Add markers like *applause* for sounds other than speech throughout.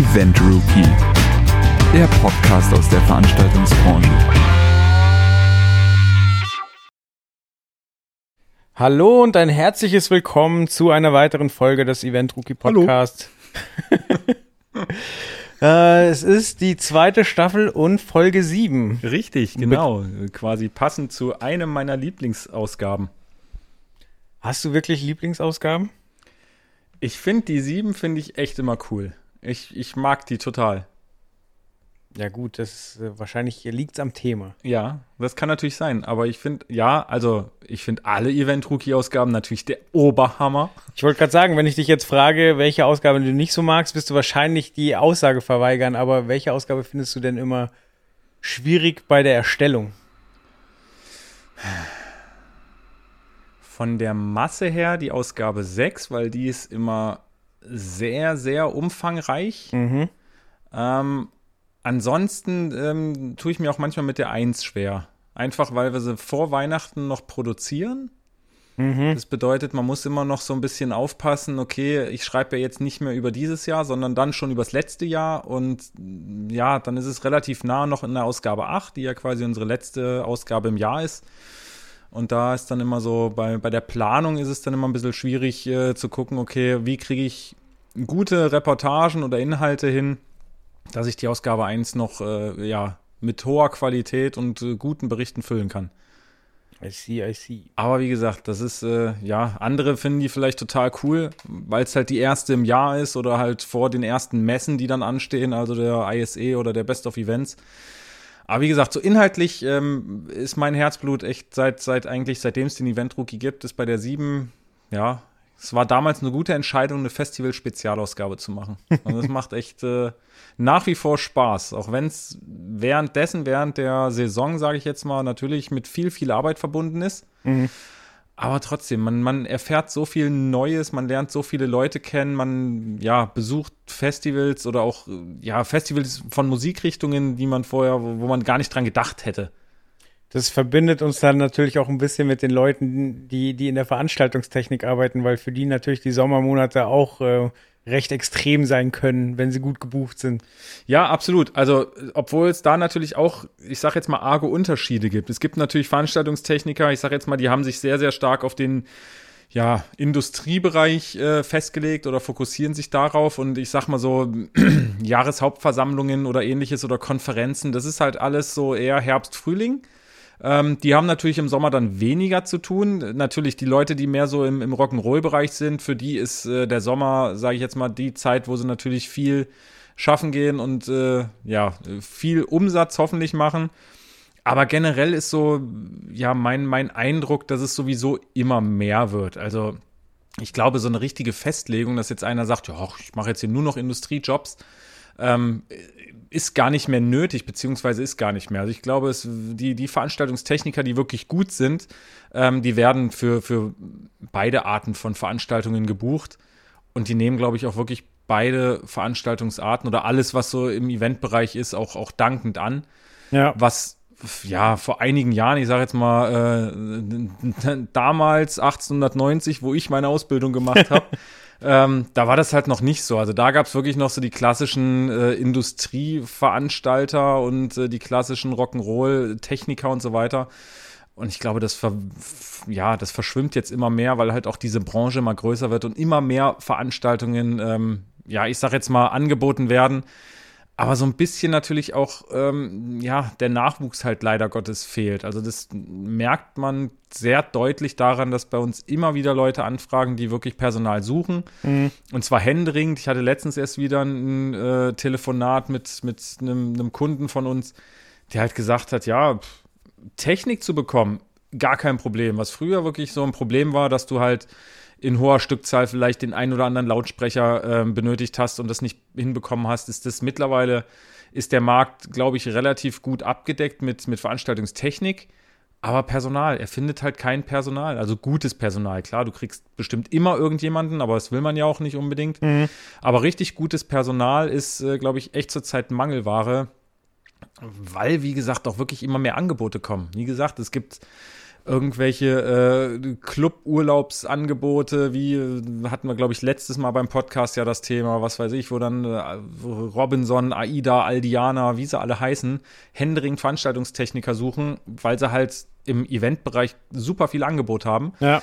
Event Rookie, der Podcast aus der Veranstaltungsbranche. Hallo und ein herzliches Willkommen zu einer weiteren Folge des Event Rookie Podcast. *laughs* äh, es ist die zweite Staffel und Folge 7. Richtig, genau. Quasi passend zu einem meiner Lieblingsausgaben. Hast du wirklich Lieblingsausgaben? Ich finde die 7 finde ich echt immer cool. Ich, ich mag die total. Ja, gut, das äh, wahrscheinlich liegt es am Thema. Ja, das kann natürlich sein. Aber ich finde, ja, also ich finde alle Event-Rookie-Ausgaben natürlich der Oberhammer. Ich wollte gerade sagen, wenn ich dich jetzt frage, welche Ausgabe du nicht so magst, wirst du wahrscheinlich die Aussage verweigern. Aber welche Ausgabe findest du denn immer schwierig bei der Erstellung? Von der Masse her die Ausgabe 6, weil die ist immer sehr, sehr umfangreich. Mhm. Ähm, ansonsten ähm, tue ich mir auch manchmal mit der 1 schwer. Einfach weil wir sie vor Weihnachten noch produzieren. Mhm. Das bedeutet, man muss immer noch so ein bisschen aufpassen, okay, ich schreibe ja jetzt nicht mehr über dieses Jahr, sondern dann schon übers letzte Jahr. Und ja, dann ist es relativ nah noch in der Ausgabe 8, die ja quasi unsere letzte Ausgabe im Jahr ist. Und da ist dann immer so, bei, bei der Planung ist es dann immer ein bisschen schwierig äh, zu gucken, okay, wie kriege ich gute Reportagen oder Inhalte hin, dass ich die Ausgabe 1 noch äh, ja, mit hoher Qualität und äh, guten Berichten füllen kann. I see, I see. Aber wie gesagt, das ist, äh, ja, andere finden die vielleicht total cool, weil es halt die erste im Jahr ist oder halt vor den ersten Messen, die dann anstehen, also der ISE oder der Best of Events. Aber wie gesagt, so inhaltlich ähm, ist mein Herzblut echt seit, seit eigentlich, seitdem es den Event Rookie gibt, ist bei der 7, ja, es war damals eine gute Entscheidung, eine Festival-Spezialausgabe zu machen. Und es *laughs* macht echt äh, nach wie vor Spaß, auch wenn es währenddessen, während der Saison, sage ich jetzt mal, natürlich mit viel, viel Arbeit verbunden ist. Mhm. Aber trotzdem, man, man erfährt so viel Neues, man lernt so viele Leute kennen, man ja, besucht Festivals oder auch ja, Festivals von Musikrichtungen, die man vorher, wo, man gar nicht dran gedacht hätte. Das verbindet uns dann natürlich auch ein bisschen mit den Leuten, die, die in der Veranstaltungstechnik arbeiten, weil für die natürlich die Sommermonate auch äh, recht extrem sein können, wenn sie gut gebucht sind. Ja, absolut. Also, obwohl es da natürlich auch, ich sage jetzt mal, arge Unterschiede gibt. Es gibt natürlich Veranstaltungstechniker, ich sage jetzt mal, die haben sich sehr, sehr stark auf den ja, Industriebereich äh, festgelegt oder fokussieren sich darauf. Und ich sag mal so, *clears throat* Jahreshauptversammlungen oder ähnliches oder Konferenzen, das ist halt alles so eher Herbst, Frühling. Ähm, die haben natürlich im Sommer dann weniger zu tun. Natürlich die Leute, die mehr so im, im Rock'n'Roll-Bereich sind, für die ist äh, der Sommer, sage ich jetzt mal, die Zeit, wo sie natürlich viel schaffen gehen und äh, ja, viel Umsatz hoffentlich machen. Aber generell ist so, ja, mein, mein Eindruck, dass es sowieso immer mehr wird. Also ich glaube, so eine richtige Festlegung, dass jetzt einer sagt, ja, ich mache jetzt hier nur noch Industriejobs, ähm, ist gar nicht mehr nötig, beziehungsweise ist gar nicht mehr. Also ich glaube, es, die, die Veranstaltungstechniker, die wirklich gut sind, ähm, die werden für, für beide Arten von Veranstaltungen gebucht. Und die nehmen, glaube ich, auch wirklich beide Veranstaltungsarten oder alles, was so im Eventbereich ist, auch, auch dankend an. Ja. Was ja vor einigen Jahren, ich sage jetzt mal äh, *laughs* damals 1890, wo ich meine Ausbildung gemacht *laughs* habe, ähm, da war das halt noch nicht so. Also da gab es wirklich noch so die klassischen äh, Industrieveranstalter und äh, die klassischen Rock'n'Roll-Techniker und so weiter. Und ich glaube, das, ja, das verschwimmt jetzt immer mehr, weil halt auch diese Branche immer größer wird und immer mehr Veranstaltungen, ähm, ja, ich sag jetzt mal, angeboten werden. Aber so ein bisschen natürlich auch, ähm, ja, der Nachwuchs halt leider Gottes fehlt. Also das merkt man sehr deutlich daran, dass bei uns immer wieder Leute anfragen, die wirklich Personal suchen. Mhm. Und zwar händeringend. Ich hatte letztens erst wieder ein äh, Telefonat mit, mit einem, einem Kunden von uns, der halt gesagt hat, ja, pff, Technik zu bekommen, gar kein Problem. Was früher wirklich so ein Problem war, dass du halt in hoher Stückzahl vielleicht den einen oder anderen Lautsprecher äh, benötigt hast und das nicht hinbekommen hast, ist das mittlerweile, ist der Markt, glaube ich, relativ gut abgedeckt mit, mit Veranstaltungstechnik. Aber Personal, er findet halt kein Personal, also gutes Personal. Klar, du kriegst bestimmt immer irgendjemanden, aber das will man ja auch nicht unbedingt. Mhm. Aber richtig gutes Personal ist, äh, glaube ich, echt zurzeit Mangelware, weil, wie gesagt, auch wirklich immer mehr Angebote kommen. Wie gesagt, es gibt irgendwelche äh, Club-Urlaubsangebote, wie hatten wir, glaube ich, letztes Mal beim Podcast ja das Thema, was weiß ich, wo dann äh, Robinson, AIDA, Aldiana, wie sie alle heißen, Händering Veranstaltungstechniker suchen, weil sie halt im Eventbereich super viel Angebot haben. Ja.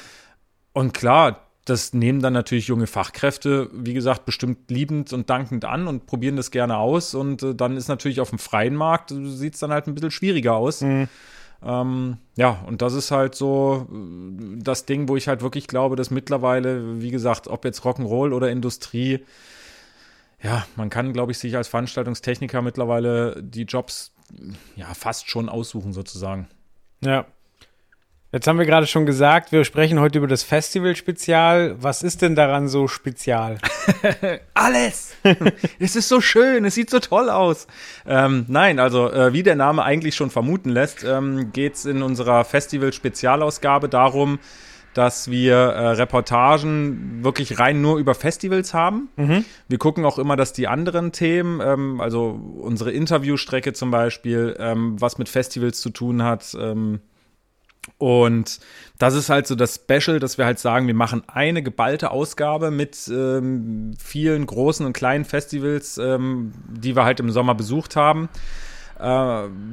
Und klar, das nehmen dann natürlich junge Fachkräfte, wie gesagt, bestimmt liebend und dankend an und probieren das gerne aus. Und äh, dann ist natürlich auf dem freien Markt, äh, sieht es dann halt ein bisschen schwieriger aus. Mhm. Ähm, ja, und das ist halt so äh, das Ding, wo ich halt wirklich glaube, dass mittlerweile, wie gesagt, ob jetzt Rock'n'Roll oder Industrie, ja, man kann, glaube ich, sich als Veranstaltungstechniker mittlerweile die Jobs ja fast schon aussuchen, sozusagen. Ja. Jetzt haben wir gerade schon gesagt, wir sprechen heute über das Festival-Spezial. Was ist denn daran so spezial? *laughs* Alles! *laughs* es ist so schön, es sieht so toll aus. Ähm, nein, also äh, wie der Name eigentlich schon vermuten lässt, ähm, geht es in unserer Festival-Spezialausgabe darum, dass wir äh, Reportagen wirklich rein nur über Festivals haben. Mhm. Wir gucken auch immer, dass die anderen Themen, ähm, also unsere Interviewstrecke zum Beispiel, ähm, was mit Festivals zu tun hat, ähm, und das ist halt so das Special, dass wir halt sagen, wir machen eine geballte Ausgabe mit ähm, vielen großen und kleinen Festivals, ähm, die wir halt im Sommer besucht haben. Äh,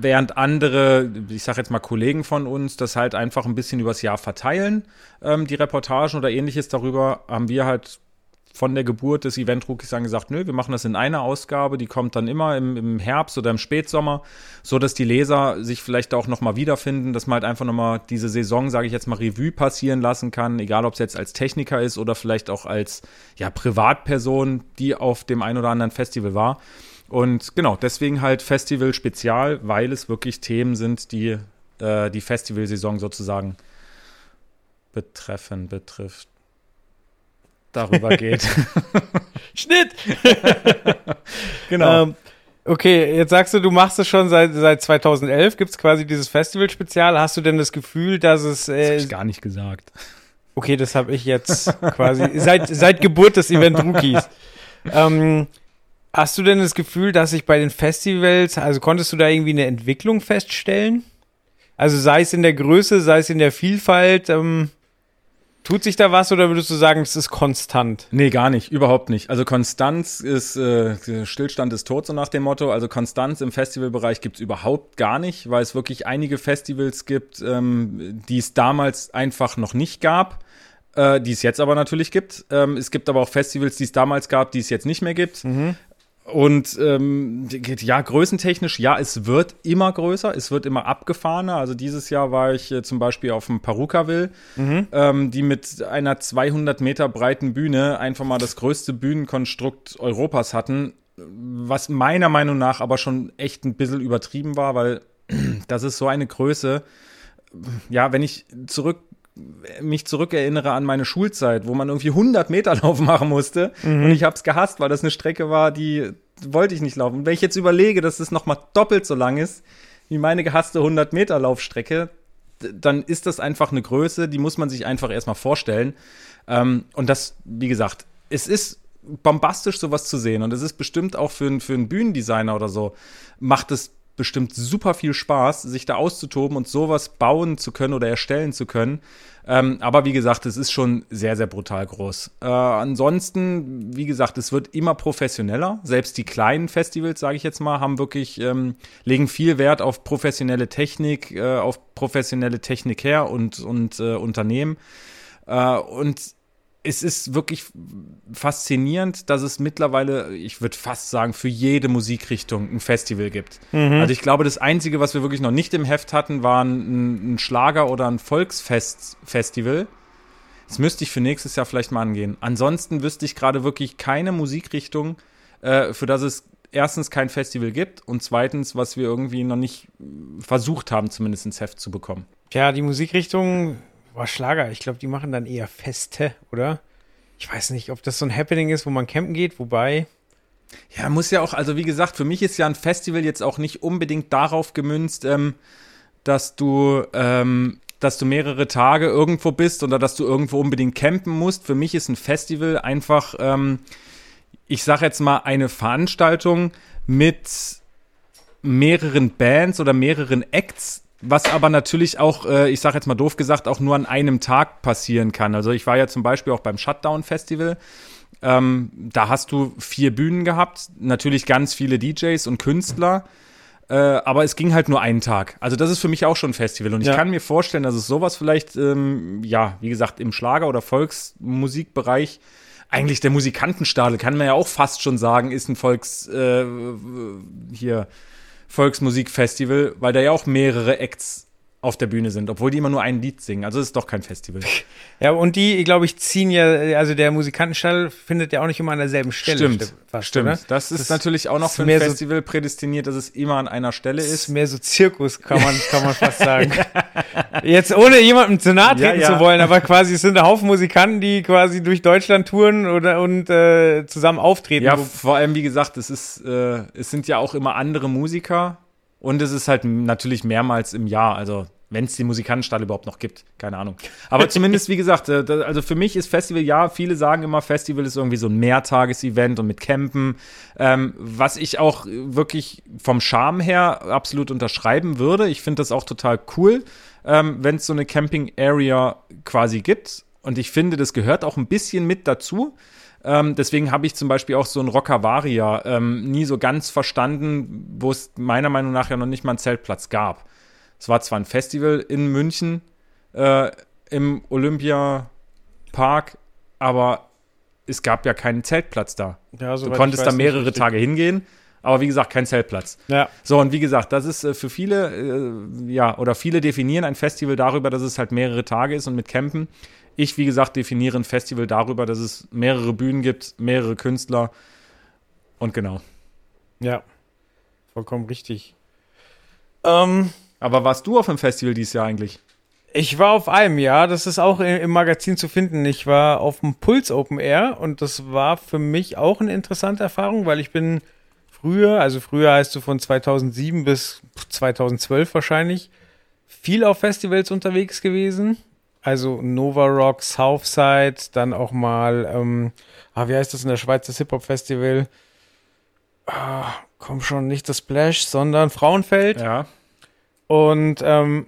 während andere, ich sage jetzt mal Kollegen von uns, das halt einfach ein bisschen übers Jahr verteilen, ähm, die Reportagen oder ähnliches. Darüber haben wir halt von der Geburt des Event-Rookies dann gesagt, nö, wir machen das in einer Ausgabe, die kommt dann immer im, im Herbst oder im Spätsommer, so dass die Leser sich vielleicht auch nochmal wiederfinden, dass man halt einfach nochmal diese Saison, sage ich jetzt mal, Revue passieren lassen kann, egal ob es jetzt als Techniker ist oder vielleicht auch als ja, Privatperson, die auf dem ein oder anderen Festival war. Und genau, deswegen halt Festival Spezial, weil es wirklich Themen sind, die äh, die Festivalsaison sozusagen betreffen, betrifft darüber geht. *laughs* Schnitt! *laughs* genau. Ähm, okay, jetzt sagst du, du machst es schon seit, seit 2011, gibt es quasi dieses Festival-Spezial. Hast du denn das Gefühl, dass es. das hab Äh, ich gar nicht gesagt. okay, das habe ich jetzt quasi *laughs* seit, seit Geburt des Event-Rookies. ähm, hast du denn das Gefühl, dass sich bei den Festivals, also konntest du da irgendwie eine Entwicklung feststellen? Also sei es in der Größe, sei es in der Vielfalt, ähm, tut sich da was oder würdest du sagen, es ist konstant? Nee, gar nicht, überhaupt nicht. Also Konstanz ist, äh, Stillstand ist tot, so nach dem Motto. Also Konstanz im Festivalbereich gibt's überhaupt gar nicht, weil es wirklich einige Festivals gibt, ähm, die es damals einfach noch nicht gab. Äh, die es jetzt aber natürlich gibt. Ähm, es gibt aber auch Festivals, die es damals gab, die es jetzt nicht mehr gibt. Und ähm, ja, größentechnisch, ja, es wird immer größer, es wird immer abgefahrener. Also dieses Jahr war ich äh, zum Beispiel auf dem Perukaville, ähm, die mit einer 200 Meter breiten Bühne einfach mal das größte Bühnenkonstrukt Europas hatten, was meiner Meinung nach aber schon echt ein bisschen übertrieben war, weil *clears throat* das ist so eine Größe. Ja, wenn ich zurück mich zurückerinnere an meine Schulzeit, wo man irgendwie 100 Meter *laughs* Lauf machen musste und ich habe es gehasst, weil das eine Strecke war, die wollte ich nicht laufen. Und wenn ich jetzt überlege, dass es noch mal doppelt so lang ist wie meine gehasste 100 Meter Laufstrecke, dann ist das einfach eine Größe, die muss man sich einfach erstmal vorstellen. Ähm, und das, wie gesagt, es ist bombastisch, sowas zu sehen. Und es ist bestimmt auch für, einen- für einen Bühnendesigner oder so, macht es bestimmt super viel Spaß, sich da auszutoben und sowas bauen zu können oder erstellen zu können. Ähm, aber wie gesagt, es ist schon sehr, sehr brutal groß. Äh, ansonsten, wie gesagt, es wird immer professioneller. Selbst die kleinen Festivals, sage ich jetzt mal, haben wirklich, ähm, legen viel Wert auf professionelle Technik, äh, auf professionelle Technik her und, und äh, Unternehmen. Äh, und es ist wirklich faszinierend, dass es mittlerweile, ich würde fast sagen, für jede Musikrichtung ein Festival gibt. Also ich glaube, das Einzige, was wir wirklich noch nicht im Heft hatten, war ein, ein Schlager- oder ein Volksfest-Festival. Das müsste ich für nächstes Jahr vielleicht mal angehen. Ansonsten wüsste ich gerade wirklich keine Musikrichtung, äh, für das es erstens kein Festival gibt und zweitens, was wir irgendwie noch nicht versucht haben, zumindest ins Heft zu bekommen. Tja, die Musikrichtung war Schlager. Ich glaube, die machen dann eher Feste, oder? Ich weiß nicht, ob das so ein Happening ist, wo man campen geht, wobei. Ja, muss ja auch, also wie gesagt, für mich ist ja ein Festival jetzt auch nicht unbedingt darauf gemünzt, ähm, dass du, ähm, dass du mehrere Tage irgendwo bist oder dass du irgendwo unbedingt campen musst. Für mich ist ein Festival einfach, ähm, ich sag jetzt mal, eine Veranstaltung mit mehreren Bands oder mehreren Acts, was aber natürlich auch, äh, ich sage jetzt mal doof gesagt, auch nur an einem Tag passieren kann. Also ich war ja zum Beispiel auch beim Shutdown Festival. Ähm, da hast du vier Bühnen gehabt, natürlich ganz viele DJs und Künstler. Äh, aber es ging halt nur einen Tag. Also das ist für mich auch schon ein Festival. Und ich Ja. kann mir vorstellen, dass es sowas vielleicht, ähm, ja, wie gesagt, im Schlager- oder Volksmusikbereich, eigentlich der Musikantenstadel, kann man ja auch fast schon sagen, ist ein Volks, äh, hier, Volksmusikfestival, weil da ja auch mehrere Acts auf der Bühne sind, obwohl die immer nur ein Lied singen. Also es ist doch kein Festival. *laughs* Ja, und die, glaube ich, ziehen ja, also der Musikantenstall findet ja auch nicht immer an derselben Stelle Stimmt, fast, stimmt. oder? Das ist Das natürlich auch noch für ein mehr so- Festival prädestiniert, dass es immer an einer Stelle ist ist. mehr so Zirkus, kann man, kann man fast *laughs* sagen. Jetzt ohne jemandem zu nahe treten Ja, ja. zu wollen, aber quasi es sind ein Haufen Musikanten, die quasi durch Deutschland touren oder und äh, zusammen auftreten. Ja, vor allem, wie gesagt, es ist, äh, es sind ja auch immer andere Musiker und es ist halt natürlich mehrmals im Jahr, also wenn es die Musikantenstall überhaupt noch gibt, keine Ahnung. Aber zumindest, wie gesagt, äh, also für mich ist Festival, ja, viele sagen immer, Festival ist irgendwie so ein Mehrtages-Event und mit Campen, ähm, was ich auch wirklich vom Charme her absolut unterschreiben würde. Ich finde das auch total cool, ähm, wenn es so eine Camping-Area quasi gibt. Und ich finde, das gehört auch ein bisschen mit dazu. Ähm, deswegen habe ich zum Beispiel auch so ein Rockavaria ähm, nie so ganz verstanden, wo es meiner Meinung nach ja noch nicht mal einen Zeltplatz gab. Es war zwar ein Festival in München äh, im Olympiapark, aber es gab ja keinen Zeltplatz da. ja, Du konntest weiß, da mehrere. Tage hingehen, aber wie gesagt, kein Zeltplatz. Ja, So, und wie gesagt, das ist äh, für viele, äh, ja, oder viele definieren ein Festival darüber, dass es halt mehrere Tage ist und mit Campen. Ich, wie gesagt, definiere ein Festival darüber, dass es mehrere Bühnen gibt, mehrere Künstler und genau. ja, vollkommen richtig. Ähm, Aber warst du auf einem Festival dieses Jahr eigentlich? Ich war auf einem, ja, das ist auch im Magazin zu finden. Ich war auf dem Puls Open Air und das war für mich auch eine interessante Erfahrung, weil ich bin früher, also früher heißt du von 2007 bis 2012 wahrscheinlich, viel auf Festivals unterwegs gewesen. Also Nova Rock, Southside, dann auch mal, ähm, ah, wie heißt das in der Schweiz, das Hip-Hop-Festival? Ah, komm schon, nicht das Splash, sondern Frauenfeld. Ja. Und ähm,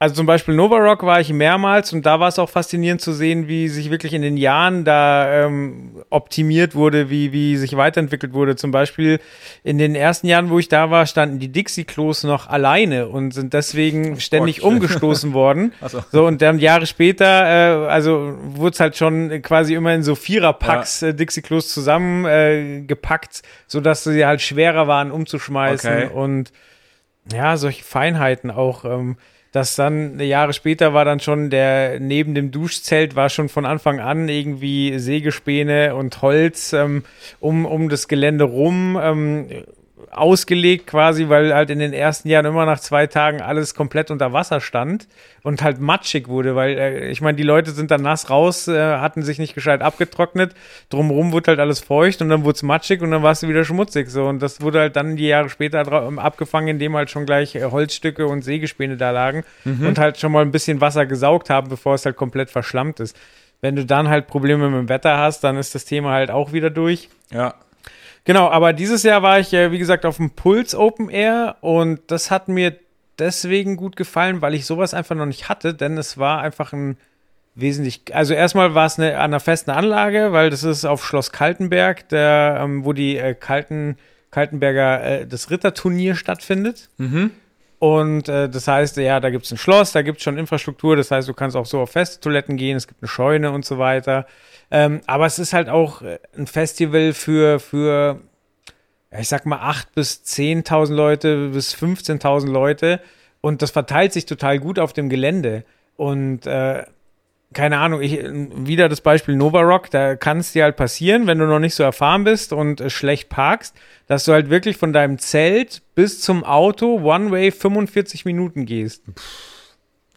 also zum Beispiel Nova Rock war ich mehrmals und da war es auch faszinierend zu sehen, wie sich wirklich in den Jahren da ähm, optimiert wurde, wie, wie sich weiterentwickelt wurde. Zum Beispiel in den ersten Jahren, wo ich da war, standen die Dixie-Klos noch alleine und sind deswegen ständig Gott. umgestoßen worden. *laughs* So. So, und dann Jahre später, äh, also wurde es halt schon quasi immer in so Viererpacks äh, Dixie-Klos zusammengepackt, äh, sodass sie halt schwerer waren umzuschmeißen Okay. und ja, solche Feinheiten auch. Ähm, dass dann Jahre später war dann schon der neben dem Duschzelt war schon von Anfang an irgendwie Sägespäne und Holz ähm, um, um das Gelände rum ähm, ausgelegt quasi, weil halt in den ersten Jahren immer nach zwei Tagen alles komplett unter Wasser stand und halt matschig wurde, weil äh, ich meine, die Leute sind dann nass raus, äh, hatten sich nicht gescheit abgetrocknet, drumherum wurde halt alles feucht und dann wurde es matschig und dann warst du wieder schmutzig so und das wurde halt dann die Jahre später ähm, abgefangen, indem halt schon gleich äh, Holzstücke und Sägespäne da lagen und halt schon mal ein bisschen Wasser gesaugt haben, bevor es halt komplett verschlammt ist. Wenn du dann halt Probleme mit dem Wetter hast, dann ist das Thema halt auch wieder durch. Ja. Genau, aber dieses Jahr war ich, äh, wie gesagt, auf dem Puls Open Air und das hat mir deswegen gut gefallen, weil ich sowas einfach noch nicht hatte, denn es war einfach ein wesentlich, also erstmal war es eine, an einer festen Anlage, weil das ist auf Schloss Kaltenberg, der, ähm, wo die äh, Kalten, Kaltenberger, äh, das Ritterturnier stattfindet. Und äh, das heißt, ja, da gibt es ein Schloss, da gibt es schon Infrastruktur, das heißt, du kannst auch so auf feste Toiletten gehen, es gibt eine Scheune und so weiter. Ähm, aber es ist halt auch äh, ein Festival für, für ich sag mal, 8.000 bis 10.000 Leute bis 15.000 Leute. Und das verteilt sich total gut auf dem Gelände. Und äh, keine Ahnung, ich, wieder das Beispiel Nova Rock, da kann es dir halt passieren, wenn du noch nicht so erfahren bist und äh, schlecht parkst, dass du halt wirklich von deinem Zelt bis zum Auto One-Way 45 Minuten gehst.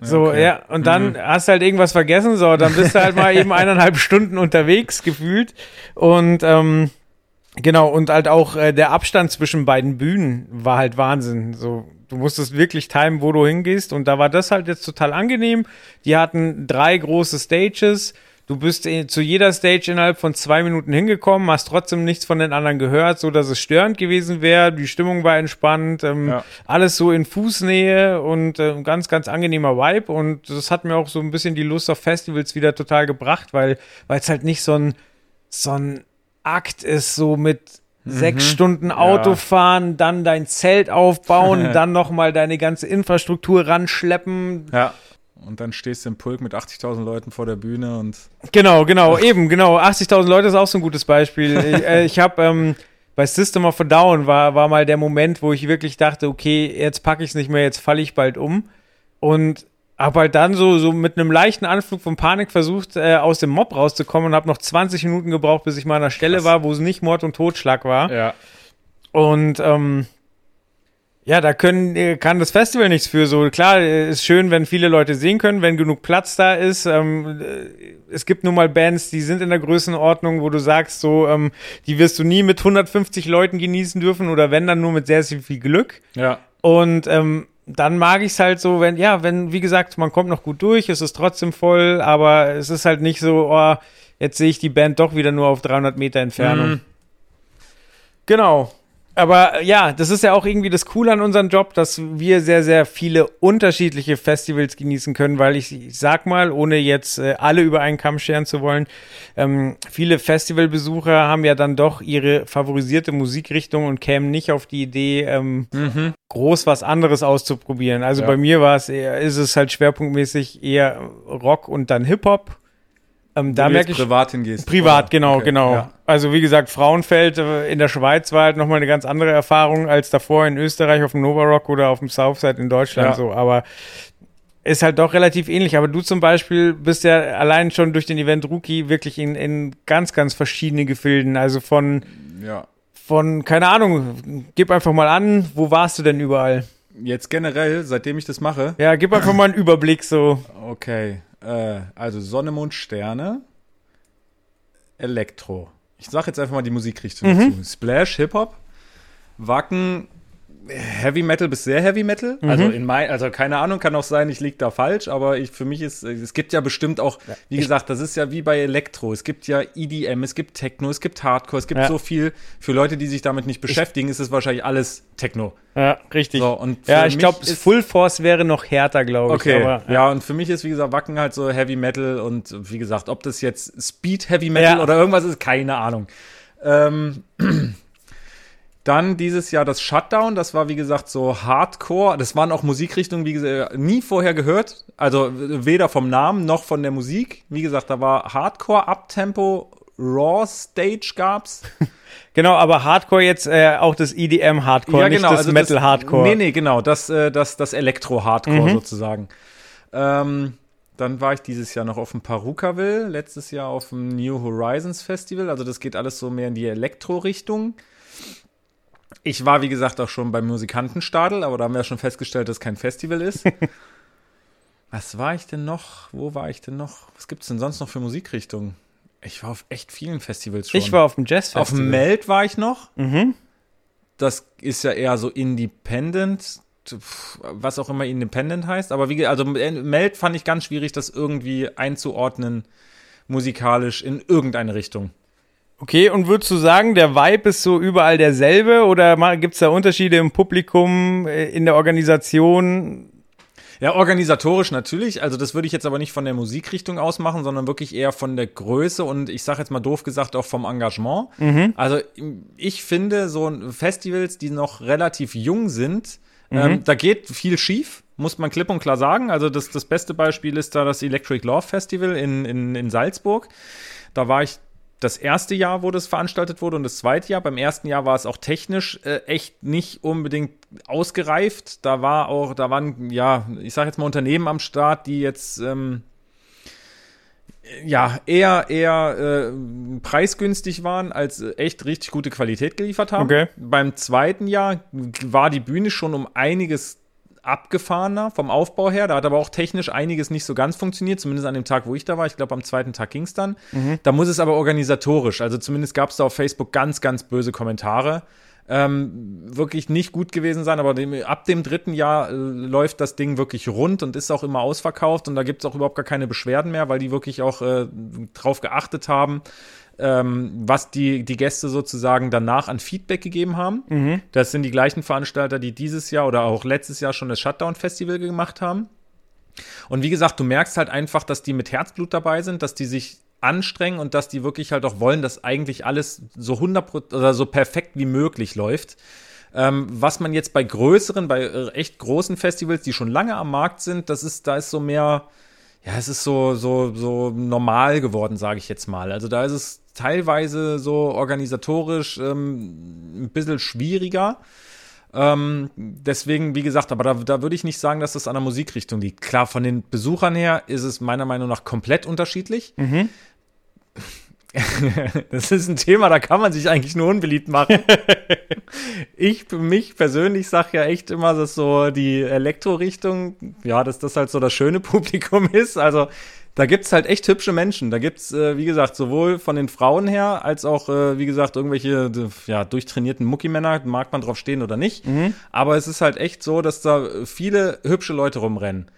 So, okay. ja, und dann hast du halt irgendwas vergessen, so, dann bist du halt mal eben eineinhalb *laughs* Stunden unterwegs gefühlt. Und ähm, genau, und halt auch äh, der Abstand zwischen beiden Bühnen war halt Wahnsinn. So, du musstest wirklich timen, wo du hingehst. Und da war das halt jetzt total angenehm. Die hatten drei große Stages. Du bist äh, zu jeder Stage innerhalb von zwei Minuten hingekommen, hast trotzdem nichts von den anderen gehört, so dass es störend gewesen wäre. Die Stimmung war entspannt, ähm, Ja. alles so in Fußnähe und äh, ganz, ganz angenehmer Vibe. Und das hat mir auch so ein bisschen die Lust auf Festivals wieder total gebracht, weil es halt nicht so ein so ein Akt ist, so mit sechs Stunden Autofahren, dann dein Zelt aufbauen, *laughs* dann nochmal deine ganze Infrastruktur ranschleppen. Ja. Und dann stehst du im Pulk mit 80.000 Leuten vor der Bühne und Genau, genau, eben, genau. 80.000 Leute ist auch so ein gutes Beispiel. *laughs* ich äh, ich habe ähm, bei System of a Down war, war mal der Moment, wo ich wirklich dachte, okay, jetzt packe ich es nicht mehr, jetzt falle ich bald um. Und habe halt dann so, so mit einem leichten Anflug von Panik versucht, äh, aus dem Mob rauszukommen und habe noch 20 Minuten gebraucht, bis ich mal an der Stelle Krass. war, wo es nicht Mord und Totschlag war. ja. Und ähm, ja, da können, äh, kann das Festival nichts für. So klar, äh, ist schön, wenn viele Leute sehen können, wenn genug Platz da ist. Ähm, äh, es gibt nun mal Bands, die sind in der Größenordnung, wo du sagst, so, ähm, die wirst du nie mit 150 Leuten genießen dürfen oder wenn dann nur mit sehr, sehr viel Glück. Ja. Und ähm, dann mag ich es halt so, wenn, ja, wenn, wie gesagt, man kommt noch gut durch, es ist trotzdem voll, aber es ist halt nicht so, oh, jetzt sehe ich die Band doch wieder nur auf 300 Meter Entfernung. Mhm. Genau. Aber ja, das ist ja auch irgendwie das Coole an unserem Job, dass wir sehr, sehr viele unterschiedliche Festivals genießen können, weil ich, ich sag mal, ohne jetzt äh, alle über einen Kamm scheren zu wollen, ähm, viele Festivalbesucher haben ja dann doch ihre favorisierte Musikrichtung und kämen nicht auf die Idee, ähm, groß was anderes auszuprobieren. Also Ja. bei mir war es eher, ist es halt schwerpunktmäßig eher Rock und dann Hip-Hop. Ähm, da merke ich. privat hingehst. Privat, oder? genau, Okay, genau. Ja. Also wie gesagt, Frauenfeld äh, in der Schweiz war halt nochmal eine ganz andere Erfahrung als davor in Österreich auf dem Nova Rock oder auf dem Southside in Deutschland Ja. so. Aber ist halt doch relativ ähnlich. Aber du zum Beispiel bist ja allein schon durch den Event Rookie wirklich in, in ganz, ganz verschiedene Gefilden. Also von, ja. von, keine Ahnung, gib einfach mal an, wo warst du denn überall? Jetzt generell, seitdem ich das mache, Ja, gib einfach mal einen Überblick so. okay, äh, also Sonne, Mond, Sterne, Elektro. Ich sag jetzt einfach mal die Musikrichtung Mhm. dazu. Splash, Hip-Hop, Wacken, Heavy Metal bis sehr Heavy Metal. Also Mhm. in mein, also keine Ahnung, kann auch sein, ich lieg da falsch, aber ich, für mich ist, es gibt ja bestimmt auch, wie gesagt, das ist ja wie bei Elektro. Es gibt ja EDM, es gibt Techno, es gibt Hardcore, es gibt Ja. so viel. Für Leute, die sich damit nicht beschäftigen, ist es wahrscheinlich alles Techno. Ja, richtig. So, und ja, ich glaube, Full Force wäre noch härter, glaube ich. Okay, Aber, ja. und für mich ist, wie gesagt, Wacken halt so Heavy Metal und wie gesagt, ob das jetzt Speed Heavy Metal Ja. oder irgendwas ist, keine Ahnung. Ähm, *clears throat* dann dieses Jahr das Shutdown, das war wie gesagt so Hardcore, das waren auch Musikrichtungen, wie gesagt, nie vorher gehört, also weder vom Namen noch von der Musik. Wie gesagt, da war Hardcore, Uptempo, Raw Stage gab's. *laughs* Genau, aber Hardcore jetzt äh, auch das EDM Hardcore, nicht das also Metal Hardcore. Nee, nee, genau, das, äh, das, das Elektro-Hardcore Mhm. sozusagen. Ähm, dann war ich dieses Jahr noch auf dem Parukaville, letztes Jahr auf dem New Horizons Festival. Also das geht alles so mehr in die Elektro-Richtung. Ich war, wie gesagt, auch schon beim Musikantenstadel, aber da haben wir ja schon festgestellt, dass es kein Festival ist. *laughs* Was war ich denn noch? Wo war ich denn noch? Was gibt es denn sonst noch für Musikrichtungen? Ich war auf echt vielen Festivals schon. Ich war auf dem Jazz Festival. Auf dem Meld war ich noch. Mhm. Das ist ja eher so independent, was auch immer independent heißt. Aber wie, also Meld fand ich ganz schwierig, das irgendwie einzuordnen, musikalisch in irgendeine Richtung. Okay, und würdest du sagen, der Vibe ist so überall derselbe oder gibt es da Unterschiede im Publikum, äh, in der Organisation? Ja, organisatorisch natürlich. Also das würde ich jetzt aber nicht von der Musikrichtung aus machen, sondern wirklich eher von der Größe und ich sage jetzt mal doof gesagt auch vom Engagement. Also ich finde so Festivals, die noch relativ jung sind, ähm, da geht viel schief, muss man klipp und klar sagen. Also das, das beste Beispiel ist da das Electric Love Festival in, in, in Salzburg. Da war ich das erste Jahr, wo das veranstaltet wurde und das zweite Jahr. Beim ersten Jahr war es auch technisch äh, echt nicht unbedingt ausgereift. Da war auch, da waren, ja, ich sage jetzt mal Unternehmen am Start, die jetzt ähm, ja eher eher äh, preisgünstig waren, als äh, echt richtig gute Qualität geliefert haben. Okay. Beim zweiten Jahr war die Bühne schon um einiges abgefahrener vom Aufbau her. Da hat aber auch technisch einiges nicht so ganz funktioniert, zumindest an dem Tag, wo ich da war. Ich glaube, am zweiten Tag ging es dann. Da muss es aber organisatorisch. Also zumindest gab es da auf Facebook ganz, ganz böse Kommentare. ähm, wirklich nicht gut gewesen sein, aber dem, ab dem dritten Jahr äh, läuft das Ding wirklich rund und ist auch immer ausverkauft und da gibt es auch überhaupt gar keine Beschwerden mehr, weil die wirklich auch äh, drauf geachtet haben, ähm, was die, die Gäste sozusagen danach an Feedback gegeben haben. Mhm. Das sind die gleichen Veranstalter, die dieses Jahr oder auch letztes Jahr schon das Shutdown-Festival gemacht haben. Und wie gesagt, du merkst halt einfach, dass die mit Herzblut dabei sind, dass die sich anstrengen und dass die wirklich halt auch wollen, dass eigentlich alles so 100 oder so perfekt wie möglich läuft. Ähm, was man jetzt bei größeren, bei echt großen Festivals, die schon lange am Markt sind, das ist, da ist so mehr, ja, es ist so, so, so normal geworden, sage ich jetzt mal. Also da ist es teilweise so organisatorisch ähm, ein bisschen schwieriger. Ähm, deswegen, wie gesagt, aber da, da würde ich nicht sagen, dass das an der Musikrichtung liegt. Klar, von den Besuchern her ist es meiner Meinung nach komplett unterschiedlich. Mhm. *laughs* Das ist ein Thema, da kann man sich eigentlich nur unbeliebt machen. *laughs* ich für mich persönlich sage ja echt immer, dass so die Elektrorichtung, ja, dass das halt so das schöne *laughs* Publikum ist. Also da gibt's halt echt hübsche Menschen. Da gibt's, äh, wie gesagt, sowohl von den Frauen her, als auch, äh, wie gesagt, irgendwelche ja, durchtrainierten Muckimänner, mag man drauf stehen oder nicht. Aber es ist halt echt so, dass da viele hübsche Leute rumrennen.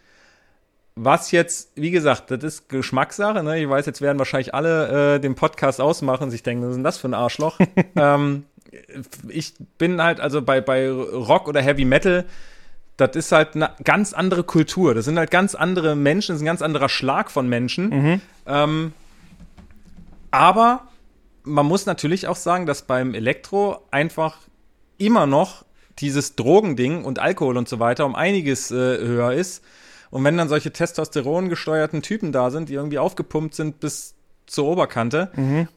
Was jetzt, wie gesagt, das ist Geschmackssache. Ne? Ich weiß, jetzt werden wahrscheinlich alle äh, den Podcast ausmachen und sich denken, was ist denn das für ein Arschloch? *laughs* ähm, ich bin halt, also bei, bei Rock oder Heavy Metal, das ist halt eine ganz andere Kultur. Das sind halt ganz andere Menschen, das ist ein ganz anderer Schlag von Menschen. Ähm, aber man muss natürlich auch sagen, dass beim Elektro einfach immer noch dieses Drogending und Alkohol und so weiter um einiges äh, höher ist. Und wenn dann solche Testosteron gesteuerten Typen da sind, die irgendwie aufgepumpt sind bis zur Oberkante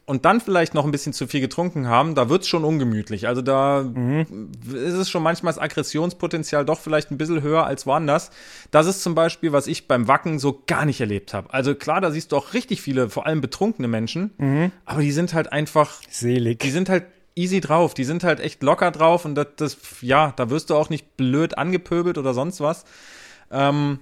und dann vielleicht noch ein bisschen zu viel getrunken haben, da wird's schon ungemütlich. Also da ist es schon manchmal das Aggressionspotenzial doch vielleicht ein bisschen höher als woanders. Das ist zum Beispiel, was ich beim Wacken so gar nicht erlebt habe. Also klar, da siehst du auch richtig viele, vor allem betrunkene Menschen, aber die sind halt einfach Selig. die sind halt easy drauf, die sind halt echt locker drauf und das, das ja, da wirst du auch nicht blöd angepöbelt oder sonst was. Ähm,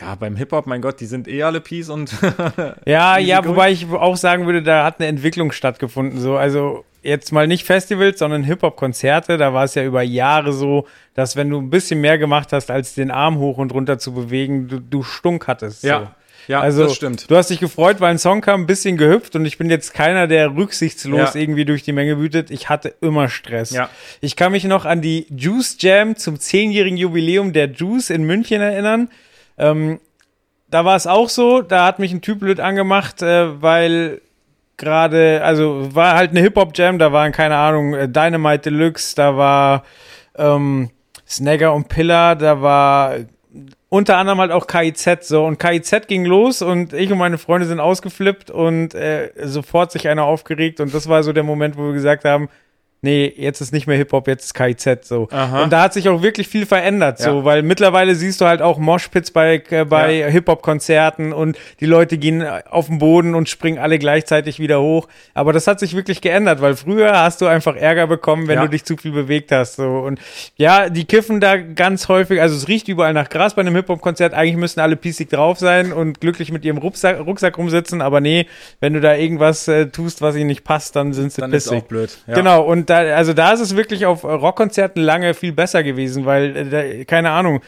ja, beim Hip-Hop, mein Gott, die sind eh alle Peace und *laughs* Ja, ja, wobei ich auch sagen würde, da hat eine Entwicklung stattgefunden. So, also jetzt mal nicht Festivals, sondern Hip-Hop-Konzerte. Da war es ja über Jahre so, dass wenn du ein bisschen mehr gemacht hast, als den Arm hoch und runter zu bewegen, du, du stunk hattest. So. Ja, ja, also, das stimmt. Du hast dich gefreut, weil ein Song kam, ein bisschen gehüpft und ich bin jetzt keiner, der rücksichtslos Ja. irgendwie durch die Menge wütet. Ich hatte immer Stress. Ja. Ich kann mich noch an die Juice Jam zum zehnjährigen Jubiläum der Juice in München erinnern. Ähm, da war es auch so, da hat mich ein Typ blöd angemacht, äh, weil gerade, also war halt eine Hip-Hop-Jam, da waren, keine Ahnung, äh, Dynamite Deluxe, da war ähm, Snagger und Pillar, da war unter anderem halt auch KIZ so. Und KIZ ging los und ich und meine Freunde sind ausgeflippt und äh, sofort sich einer aufgeregt. Und das war so der Moment, wo wir gesagt haben, nee, jetzt ist nicht mehr Hip-Hop, jetzt ist KIZ so. Aha. Und da hat sich auch wirklich viel verändert so, Ja. weil mittlerweile siehst du halt auch Moshpits bei, äh, bei Ja. Hip-Hop-Konzerten und die Leute gehen auf den Boden und springen alle gleichzeitig wieder hoch. Aber das hat sich wirklich geändert, weil früher hast du einfach Ärger bekommen, wenn Ja. du dich zu viel bewegt hast. So. Und ja, die kiffen da ganz häufig, also es riecht überall nach Gras bei einem Hip-Hop-Konzert. Eigentlich müssten alle pießig drauf sein und glücklich mit ihrem Rucksack, Rucksack rumsitzen, aber nee, wenn du da irgendwas äh, tust, was ihnen nicht passt, dann sind sie Dann ist pissig. auch blöd. Genau, und da, also da ist es wirklich auf Rockkonzerten lange viel besser gewesen, weil, äh, da, keine Ahnung,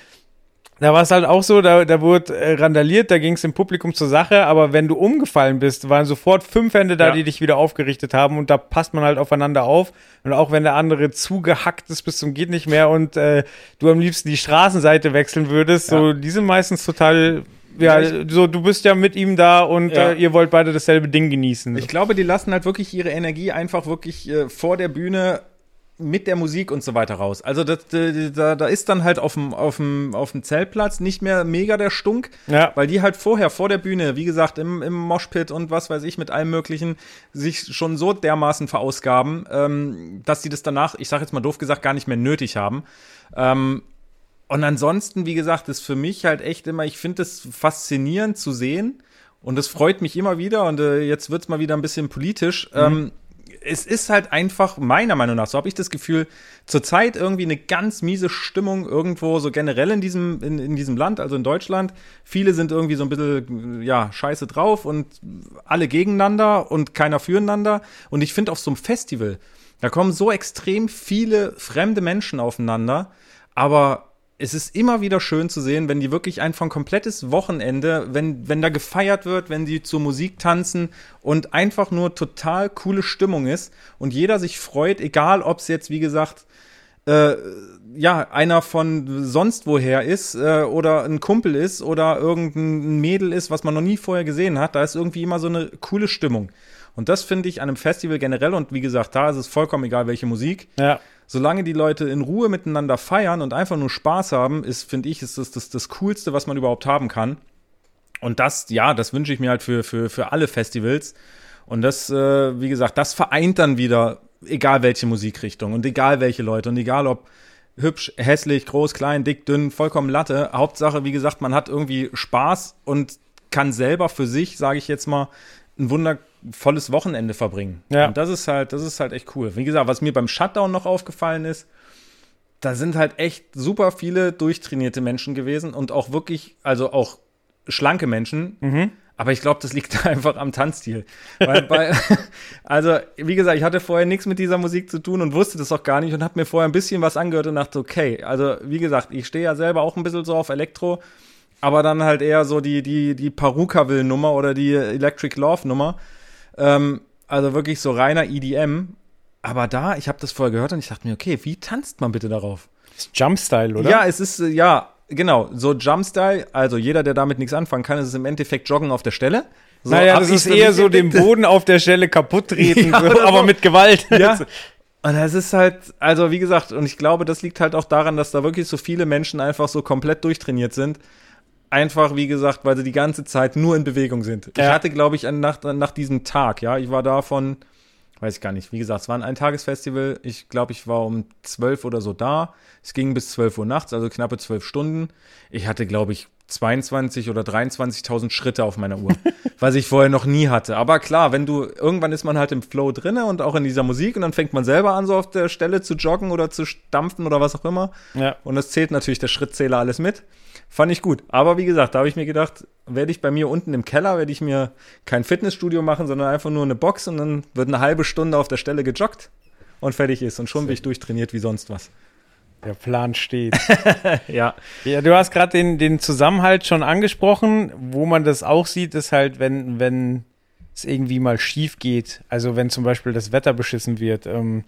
da war es halt auch so, da, da wurde äh, randaliert, da ging es im Publikum zur Sache, aber wenn du umgefallen bist, waren sofort fünf Hände da, Ja. die dich wieder aufgerichtet haben und da passt man halt aufeinander auf. Und auch wenn der andere zugehackt ist bis zum geht nicht mehr und äh, du am liebsten die Straßenseite wechseln würdest, so, Ja. die sind meistens total, ja, so, du bist ja mit ihm da und Ja. äh, ihr wollt beide dasselbe Ding genießen. Ich glaube, die lassen halt wirklich ihre Energie einfach wirklich äh, vor der Bühne mit der Musik und so weiter raus. Also das, da, da ist dann halt auf dem, auf, dem, auf dem Zeltplatz nicht mehr mega der Stunk, Ja. weil die halt vorher vor der Bühne, wie gesagt, im, im Moshpit und was weiß ich, mit allem möglichen, sich schon so dermaßen verausgaben, ähm, dass sie das danach, ich sage jetzt mal doof gesagt, gar nicht mehr nötig haben. Ähm, und ansonsten, wie gesagt, ist für mich halt echt immer, ich finde es faszinierend zu sehen und es freut mich immer wieder und äh, jetzt wird's mal wieder ein bisschen politisch. Ähm, es ist halt einfach, meiner Meinung nach, so habe ich das Gefühl, zurzeit irgendwie eine ganz miese Stimmung irgendwo, so generell in diesem, in, in diesem Land, also in Deutschland. Viele sind irgendwie so ein bisschen, ja, scheiße drauf und alle gegeneinander und keiner füreinander. Und ich finde auf so einem Festival, Da kommen so extrem viele fremde Menschen aufeinander, aber es ist immer wieder schön zu sehen, wenn die wirklich einfach ein komplettes Wochenende, wenn, wenn da gefeiert wird, wenn die zur Musik tanzen und einfach nur total coole Stimmung ist und jeder sich freut, egal ob es jetzt, wie gesagt, äh, ja, einer von sonst woher ist äh, oder ein Kumpel ist oder irgendein Mädel ist, was man noch nie vorher gesehen hat, da ist irgendwie immer so eine coole Stimmung. Und das finde ich an einem Festival generell und wie gesagt, da ist es vollkommen egal, welche Musik. Ja solange die Leute in Ruhe miteinander feiern und einfach nur Spaß haben, ist, finde ich, ist das, das das Coolste, was man überhaupt haben kann. Und das, ja, das wünsche ich mir halt für, für, für alle Festivals. Und das, äh, wie gesagt, das vereint dann wieder, egal welche Musikrichtung und egal welche Leute und egal ob hübsch, hässlich, groß, klein, dick, dünn, vollkommen Latte. Hauptsache, wie gesagt, man hat irgendwie Spaß und kann selber für sich, sage ich jetzt mal, ein wundervolles Wochenende verbringen. Ja. Und das ist halt, das ist halt echt cool. Wie gesagt, was mir beim Shutdown noch aufgefallen ist, da sind halt echt super viele durchtrainierte Menschen gewesen und auch wirklich, also auch schlanke Menschen. Mhm. Aber ich glaube, das liegt *laughs* einfach am Tanzstil. Bei, *laughs* also, wie gesagt, ich hatte vorher nichts mit dieser Musik zu tun und wusste das auch gar nicht und habe mir vorher ein bisschen was angehört und dachte, okay, also wie gesagt, ich stehe ja selber auch ein bisschen so auf Elektro aber dann halt eher so die, die, die Perukaville-Nummer oder die Electric Love-Nummer. Ähm, also wirklich so reiner EDM. Aber da, ich habe das vorher gehört und ich dachte mir, okay, wie tanzt man bitte darauf? Ist Jumpstyle, oder? Ja, es ist, äh, ja, genau, so Jumpstyle. Also jeder, der damit nichts anfangen kann, ist im Endeffekt Joggen auf der Stelle. So, naja, das ist eher so den Boden auf der Stelle kaputt treten, *laughs* Ja, so, aber so. mit Gewalt. Ja. *laughs* Und das ist halt, also wie gesagt, und ich glaube, das liegt halt auch daran, dass da wirklich so viele Menschen einfach so komplett durchtrainiert sind. Einfach, wie gesagt, weil sie die ganze Zeit nur in Bewegung sind. Ich Ja. hatte, glaube ich, nach, nach diesem Tag, ja, ich war da von, weiß ich gar nicht, wie gesagt, es war ein Eintagesfestival. Ich glaube, ich war um 12 oder so da. Es ging bis 12 Uhr nachts, also knappe 12 Stunden. Ich hatte, glaube ich, 22 oder 23.000 Schritte auf meiner Uhr, *laughs* was ich vorher noch nie hatte. Aber klar, wenn du, irgendwann ist man halt im Flow drinne und auch in dieser Musik und dann fängt man selber an, so auf der Stelle zu joggen oder zu stampfen oder was auch immer. Ja. Und das zählt natürlich der Schrittzähler alles mit. Fand ich gut. Aber wie gesagt, da habe ich mir gedacht, werde ich bei mir unten im Keller, werde ich mir kein Fitnessstudio machen, sondern einfach nur eine Box und dann wird eine halbe Stunde auf der Stelle gejoggt und fertig ist. Und schon bin ich durchtrainiert wie sonst was. Der Plan steht. *laughs* Ja. Ja, du hast gerade den, den Zusammenhalt schon angesprochen. Wo man das auch sieht, ist halt, wenn, wenn es irgendwie mal schief geht. Also wenn zum Beispiel das Wetter beschissen wird. Ähm,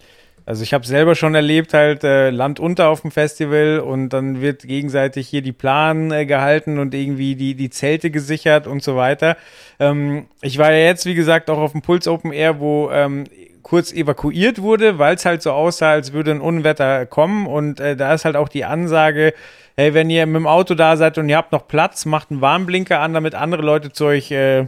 also ich habe selber schon erlebt, halt äh, Land unter auf dem Festival und dann wird gegenseitig hier die Plan äh, gehalten und irgendwie die, die Zelte gesichert und so weiter. Ähm, ich war ja jetzt, wie gesagt, auch auf dem Puls Open Air, wo ähm, kurz evakuiert wurde, weil es halt so aussah, als würde ein Unwetter kommen und äh, da ist halt auch die Ansage, hey, wenn ihr mit dem Auto da seid und ihr habt noch Platz, macht einen Warnblinker an, damit andere Leute zu euch äh,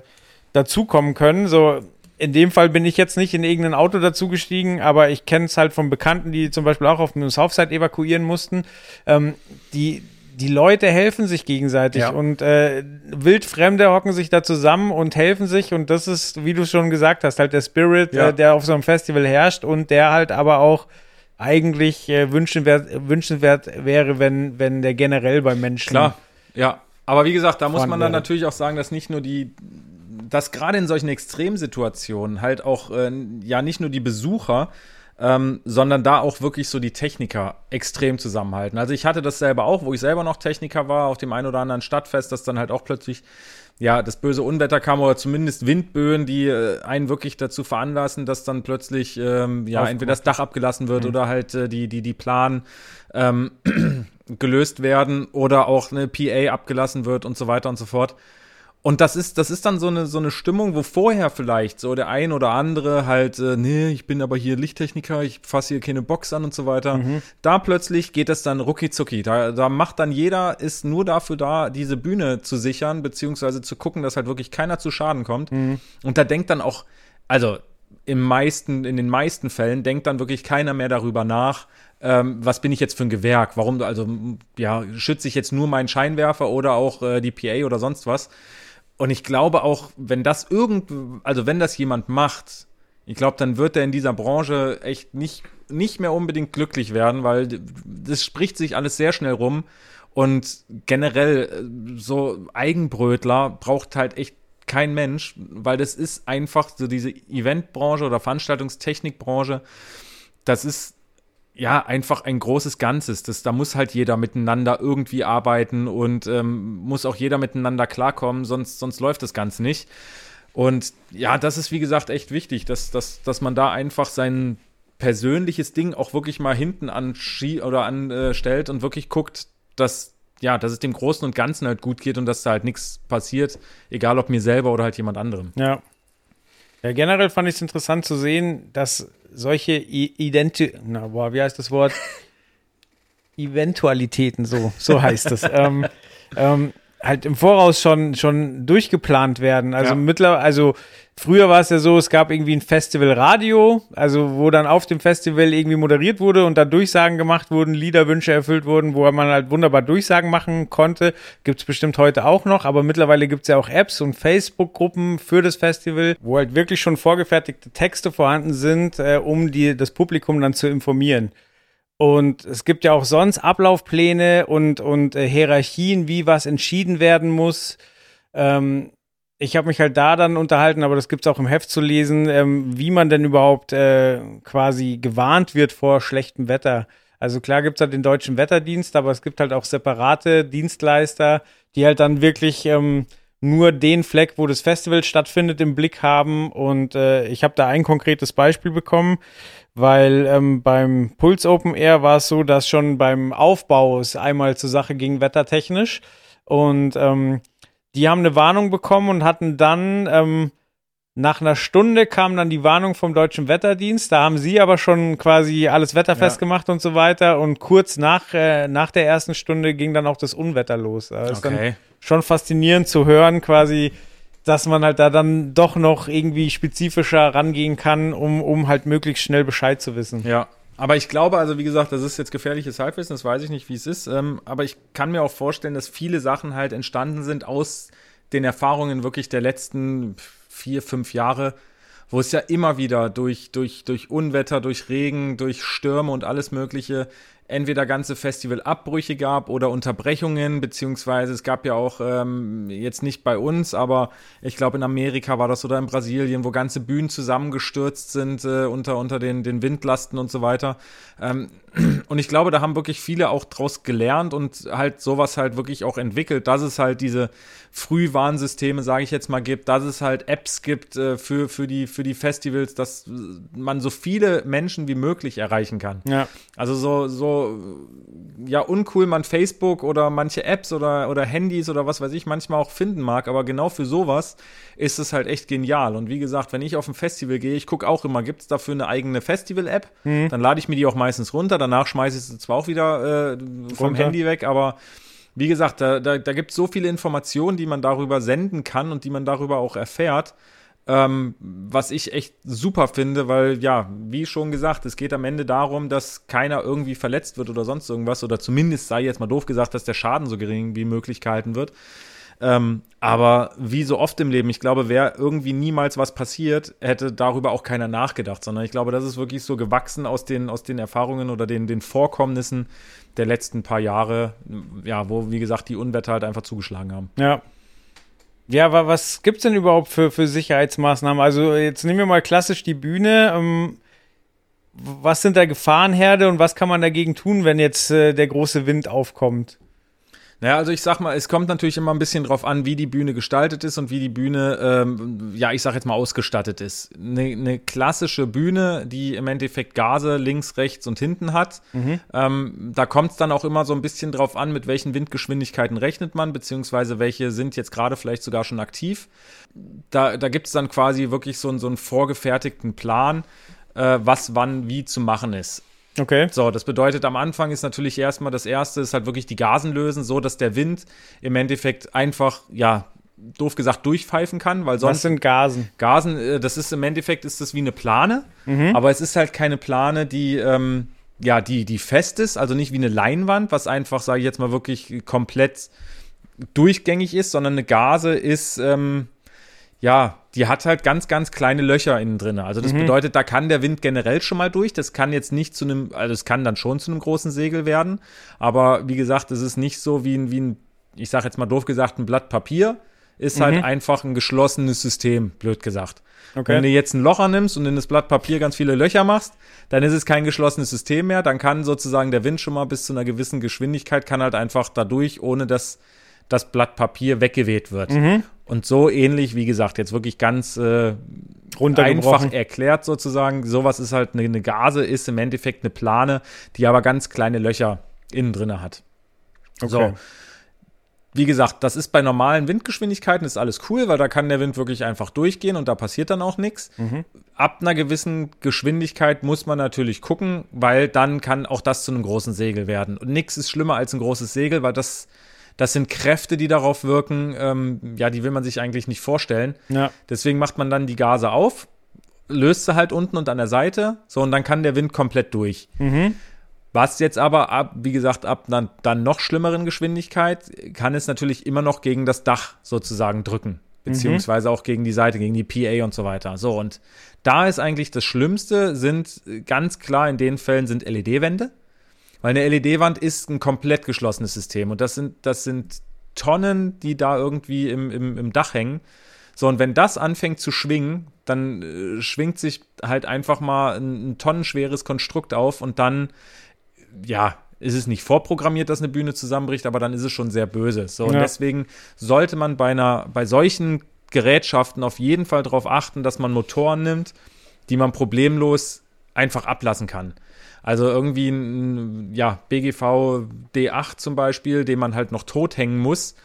dazukommen können. So, in dem Fall bin ich jetzt nicht in irgendein Auto dazugestiegen, aber ich kenne es halt von Bekannten, die zum Beispiel auch auf dem Southside evakuieren mussten. Ähm, die, die Leute helfen sich gegenseitig Ja. und äh, Wildfremde hocken sich da zusammen und helfen sich und das ist, wie du schon gesagt hast, halt der Spirit, Ja. äh, der auf so einem Festival herrscht und der halt aber auch eigentlich äh, wünschenswert, wünschenswert wäre, wenn, wenn der generell bei Menschen Klar, ja. Aber wie gesagt, da muss man dann natürlich auch sagen, dass nicht nur die, dass gerade in solchen Extremsituationen halt auch, äh, ja, nicht nur die Besucher, ähm, sondern da auch wirklich so die Techniker extrem zusammenhalten. Also ich hatte das selber auch, wo ich selber noch Techniker war, auf dem einen oder anderen Stadtfest, dass dann halt auch plötzlich ja, das böse Unwetter kam oder zumindest Windböen, die äh, einen wirklich dazu veranlassen, dass dann plötzlich ähm, ja Aufkommt. entweder das Dach abgelassen wird oder halt äh, die die die Plan ähm, *clears throat* gelöst werden oder auch eine PA abgelassen wird und so weiter und so fort. Und das ist, das ist dann so eine, so eine Stimmung, wo vorher vielleicht so der ein oder andere halt, äh, nee, ich bin aber hier Lichttechniker, ich fasse hier keine Box an und so weiter. Da plötzlich geht es dann rucki zucki. Da, da macht dann jeder, ist nur dafür da, diese Bühne zu sichern, beziehungsweise zu gucken, dass halt wirklich keiner zu Schaden kommt. Und da denkt dann auch, also im meisten, in den meisten Fällen denkt dann wirklich keiner mehr darüber nach, ähm, was bin ich jetzt für ein Gewerk? Warum, also, ja, schütze ich jetzt nur meinen Scheinwerfer oder auch äh, die PA oder sonst was? Und ich glaube auch, wenn das irgend, also wenn das jemand macht, ich glaube, dann wird er in dieser Branche echt nicht, nicht mehr unbedingt glücklich werden, weil das spricht sich alles sehr schnell rum. Und generell äh, so Eigenbrötler braucht halt echt kein Mensch, weil das ist einfach so diese Eventbranche oder Veranstaltungstechnikbranche. das ist ja einfach ein großes Ganzes. Das, da muss halt jeder miteinander irgendwie arbeiten und ähm, muss auch jeder miteinander klarkommen, sonst, sonst läuft das Ganze nicht. Und ja, das ist wie gesagt echt wichtig, dass, dass, dass man da einfach sein persönliches Ding auch wirklich mal hinten an oder anstellt und wirklich guckt, dass ja, dass es dem Großen und Ganzen halt gut geht und dass da halt nichts passiert, egal ob mir selber oder halt jemand anderem. Ja. Ja, generell fand ich es interessant zu sehen, dass solche Identi na, boah, wie heißt das Wort? *laughs* Eventualitäten, so, so heißt es. ähm, ähm, halt im Voraus schon, schon durchgeplant werden. Also ja. mittlerweile, also früher war es ja so, es gab irgendwie ein Festivalradio, also wo dann auf dem Festival irgendwie moderiert wurde und da Durchsagen gemacht wurden, Liederwünsche erfüllt wurden, wo man halt wunderbar Durchsagen machen konnte. Gibt's bestimmt heute auch noch, aber mittlerweile gibt's ja auch Apps und Facebook-Gruppen für das Festival, wo halt wirklich schon vorgefertigte Texte vorhanden sind, äh, um die, das Publikum dann zu informieren. Und es gibt ja auch sonst Ablaufpläne und, und äh, Hierarchien, wie was entschieden werden muss. Ähm, ich habe mich halt da dann unterhalten, aber das gibt es auch im Heft zu lesen, ähm, wie man denn überhaupt äh, quasi gewarnt wird vor schlechtem Wetter. Also klar gibt es halt den deutschen Wetterdienst, aber es gibt halt auch separate Dienstleister, die halt dann wirklich ähm, nur den Fleck, wo das Festival stattfindet, im Blick haben. Und äh, ich habe da ein konkretes Beispiel bekommen weil ähm, beim Puls Open Air war es so, dass schon beim Aufbau es einmal zur Sache ging, wettertechnisch. Und ähm, die haben eine Warnung bekommen und hatten dann ähm, nach einer Stunde kam dann die Warnung vom Deutschen Wetterdienst. Da haben sie aber schon quasi alles wetterfest ja. gemacht und so weiter. Und kurz nach, äh, nach der ersten Stunde ging dann auch das Unwetter los. Das ist okay. dann schon faszinierend zu hören, quasi dass man halt da dann doch noch irgendwie spezifischer rangehen kann, um, um halt möglichst schnell Bescheid zu wissen. Ja. Aber ich glaube, also wie gesagt, das ist jetzt gefährliches Halbwissen, das weiß ich nicht, wie es ist. Ähm, aber ich kann mir auch vorstellen, dass viele Sachen halt entstanden sind aus den Erfahrungen wirklich der letzten vier, fünf Jahre, wo es ja immer wieder durch, durch, durch Unwetter, durch Regen, durch Stürme und alles Mögliche entweder ganze Festivalabbrüche gab oder Unterbrechungen, beziehungsweise es gab ja auch ähm, jetzt nicht bei uns, aber ich glaube in Amerika war das oder in Brasilien, wo ganze Bühnen zusammengestürzt sind äh, unter, unter den, den Windlasten und so weiter. Ähm, *clears throat* und ich glaube, da haben wirklich viele auch draus gelernt und halt sowas halt wirklich auch entwickelt, dass es halt diese Frühwarnsysteme, sage ich jetzt mal, gibt, dass es halt Apps gibt äh, für, für, die, für die Festivals, dass man so viele Menschen wie möglich erreichen kann. Ja. Also so, so ja, uncool man Facebook oder manche Apps oder, oder Handys oder was weiß ich manchmal auch finden mag, aber genau für sowas ist es halt echt genial. Und wie gesagt, wenn ich auf ein Festival gehe, ich gucke auch immer, gibt es dafür eine eigene Festival-App? Mhm. Dann lade ich mir die auch meistens runter, danach schmeiße ich sie zwar auch wieder äh, vom runter. Handy weg, aber wie gesagt, da, da, da gibt es so viele Informationen, die man darüber senden kann und die man darüber auch erfährt. Ähm, was ich echt super finde, weil ja, wie schon gesagt, es geht am Ende darum, dass keiner irgendwie verletzt wird oder sonst irgendwas, oder zumindest sei jetzt mal doof gesagt, dass der Schaden so gering wie möglich gehalten wird. Ähm, aber wie so oft im Leben, ich glaube, wäre irgendwie niemals was passiert, hätte darüber auch keiner nachgedacht, sondern ich glaube, das ist wirklich so gewachsen aus den, aus den Erfahrungen oder den, den Vorkommnissen der letzten paar Jahre, ja, wo, wie gesagt, die Unwetter halt einfach zugeschlagen haben. Ja. Ja, aber was gibt es denn überhaupt für, für Sicherheitsmaßnahmen? Also, jetzt nehmen wir mal klassisch die Bühne. Ähm, was sind da Gefahrenherde und was kann man dagegen tun, wenn jetzt äh, der große Wind aufkommt? Naja, also ich sag mal, es kommt natürlich immer ein bisschen drauf an, wie die Bühne gestaltet ist und wie die Bühne, ähm, ja, ich sag jetzt mal, ausgestattet ist. Eine, eine klassische Bühne, die im Endeffekt Gase links, rechts und hinten hat, mhm. ähm, da kommt es dann auch immer so ein bisschen drauf an, mit welchen Windgeschwindigkeiten rechnet man, beziehungsweise welche sind jetzt gerade vielleicht sogar schon aktiv. Da, da gibt es dann quasi wirklich so, so einen vorgefertigten Plan, äh, was wann wie zu machen ist. Okay. So, das bedeutet, am Anfang ist natürlich erstmal das erste, ist halt wirklich die Gasen lösen, so dass der Wind im Endeffekt einfach, ja, doof gesagt, durchpfeifen kann, weil sonst. Was sind Gasen? Gasen, äh, das ist im Endeffekt ist das wie eine Plane, mhm. aber es ist halt keine Plane, die, ähm, ja, die, die fest ist, also nicht wie eine Leinwand, was einfach, sage ich jetzt mal, wirklich komplett durchgängig ist, sondern eine Gase ist, ähm, ja, die hat halt ganz, ganz kleine Löcher innen drin. Also das mhm. bedeutet, da kann der Wind generell schon mal durch. Das kann jetzt nicht zu einem, also es kann dann schon zu einem großen Segel werden. Aber wie gesagt, es ist nicht so wie ein, wie ein ich sage jetzt mal doof gesagt, ein Blatt Papier, ist halt einfach ein geschlossenes System, blöd gesagt. Okay. Wenn du jetzt ein Locher nimmst und in das Blatt Papier ganz viele Löcher machst, dann ist es kein geschlossenes System mehr. Dann kann sozusagen der Wind schon mal bis zu einer gewissen Geschwindigkeit kann halt einfach dadurch, ohne dass das Blatt Papier weggeweht wird. Und so ähnlich, wie gesagt, jetzt wirklich ganz äh, einfach erklärt sozusagen. Sowas ist halt eine, eine Gase, ist im Endeffekt eine Plane, die aber ganz kleine Löcher innen drinne hat. So. Okay. Wie gesagt, das ist bei normalen Windgeschwindigkeiten ist alles cool, weil da kann der Wind wirklich einfach durchgehen und da passiert dann auch nichts. Ab einer gewissen Geschwindigkeit muss man natürlich gucken, weil dann kann auch das zu einem großen Segel werden. Und nichts ist schlimmer als ein großes Segel, weil das, das sind Kräfte, die darauf wirken, ähm, ja, die will man sich eigentlich nicht vorstellen. Ja. Deswegen macht man dann die Gase auf, löst sie halt unten und an der Seite, so und dann kann der Wind komplett durch. Was jetzt aber ab, wie gesagt, ab einer dann noch schlimmeren Geschwindigkeit kann es natürlich immer noch gegen das Dach sozusagen drücken. Beziehungsweise auch gegen die Seite, gegen die PA und so weiter. So, und da ist eigentlich das Schlimmste, sind äh, ganz klar in den Fällen sind LED-Wände. Weil eine LED-Wand ist ein komplett geschlossenes System. Und das sind, das sind Tonnen, die da irgendwie im, im, im Dach hängen. So, und wenn das anfängt zu schwingen, dann äh, schwingt sich halt einfach mal ein, ein tonnenschweres Konstrukt auf und dann, ja, ist es nicht vorprogrammiert, dass eine Bühne zusammenbricht, aber dann ist es schon sehr böse. So, und Ja. deswegen sollte man bei einer, bei solchen Gerätschaften auf jeden Fall darauf achten, dass man Motoren nimmt, die man problemlos einfach ablassen kann. Also irgendwie ein, ja, BGV D8 zum Beispiel, den man halt noch tot hängen muss,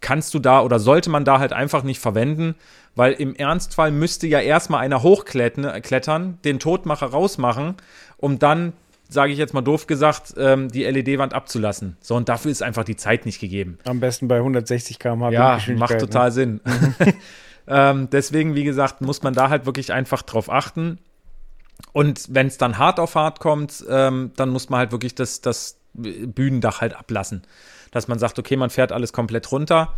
kannst du da oder sollte man da halt einfach nicht verwenden, weil im Ernstfall müsste ja erstmal einer hochklettern, klettern, den Todmacher rausmachen, um dann, sage ich jetzt mal doof gesagt, ähm, die LED-Wand abzulassen. So, und dafür ist einfach die Zeit nicht gegeben. Am besten bei 160 km/h. Ja, macht total Sinn. *laughs* ähm, deswegen, wie gesagt, muss man da halt wirklich einfach drauf achten. Und wenn es dann hart auf hart kommt, ähm, dann muss man halt wirklich das, das Bühnendach halt ablassen. Dass man sagt, okay, man fährt alles komplett runter,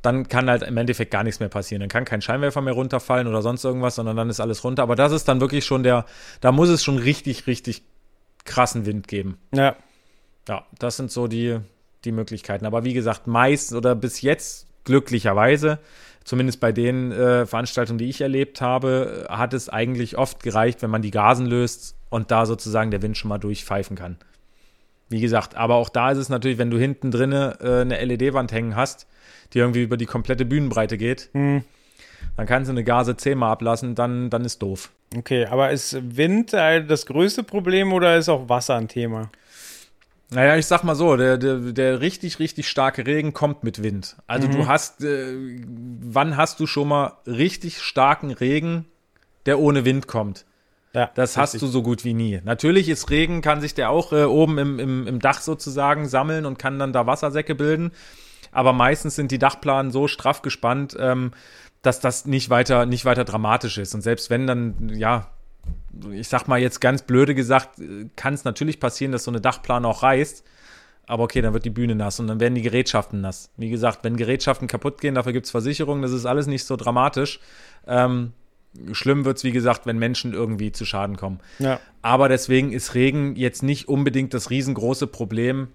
dann kann halt im Endeffekt gar nichts mehr passieren. Dann kann kein Scheinwerfer mehr runterfallen oder sonst irgendwas, sondern dann ist alles runter. Aber das ist dann wirklich schon der, da muss es schon richtig, richtig krassen Wind geben. Ja. Ja, das sind so die, die Möglichkeiten. Aber wie gesagt, meist oder bis jetzt glücklicherweise, zumindest bei den äh, Veranstaltungen, die ich erlebt habe, hat es eigentlich oft gereicht, wenn man die Gasen löst und da sozusagen der Wind schon mal durchpfeifen kann. Wie gesagt, aber auch da ist es natürlich, wenn du hinten drinne äh, eine LED-Wand hängen hast, die irgendwie über die komplette Bühnenbreite geht, Hm. dann kannst du eine Gase zehnmal ablassen, dann, dann ist doof. Okay, aber ist Wind äh, das größte Problem oder ist auch Wasser ein Thema? Naja, ich sag mal so, der, der, der richtig, richtig starke Regen kommt mit Wind. Also du hast, äh, wann hast du schon mal richtig starken Regen, der ohne Wind kommt? Ja, Das hast du so gut wie nie. Natürlich ist Regen, kann sich der auch äh, oben im, im, im Dach sozusagen sammeln und kann dann da Wassersäcke bilden. Aber meistens sind die Dachplanen so straff gespannt, ähm, dass das nicht weiter, nicht weiter dramatisch ist. Und selbst wenn dann, ja, ich sag mal jetzt ganz blöde gesagt, äh, kann es natürlich passieren, dass so eine Dachplane auch reißt. Aber okay, dann wird die Bühne nass und dann werden die Gerätschaften nass. Wie gesagt, wenn Gerätschaften kaputt gehen, dafür gibt's Versicherungen, das ist alles nicht so dramatisch. Ähm, schlimm wird's wie gesagt, wenn Menschen irgendwie zu Schaden kommen. Ja. Aber deswegen ist Regen jetzt nicht unbedingt das riesengroße Problem,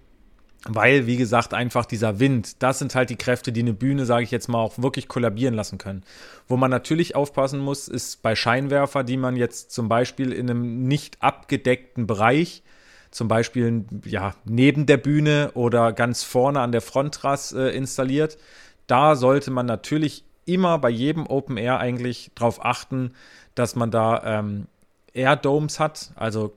weil, wie gesagt, einfach dieser Wind, das sind halt die Kräfte, die eine Bühne, sage ich jetzt mal, auch wirklich kollabieren lassen können. Wo man natürlich aufpassen muss, ist bei Scheinwerfer, die man jetzt zum Beispiel in einem nicht abgedeckten Bereich, zum Beispiel ja, neben der Bühne oder ganz vorne an der Fronttrass äh, installiert, da sollte man natürlich immer bei jedem Open Air eigentlich darauf achten, dass man da ähm, Air Domes hat, also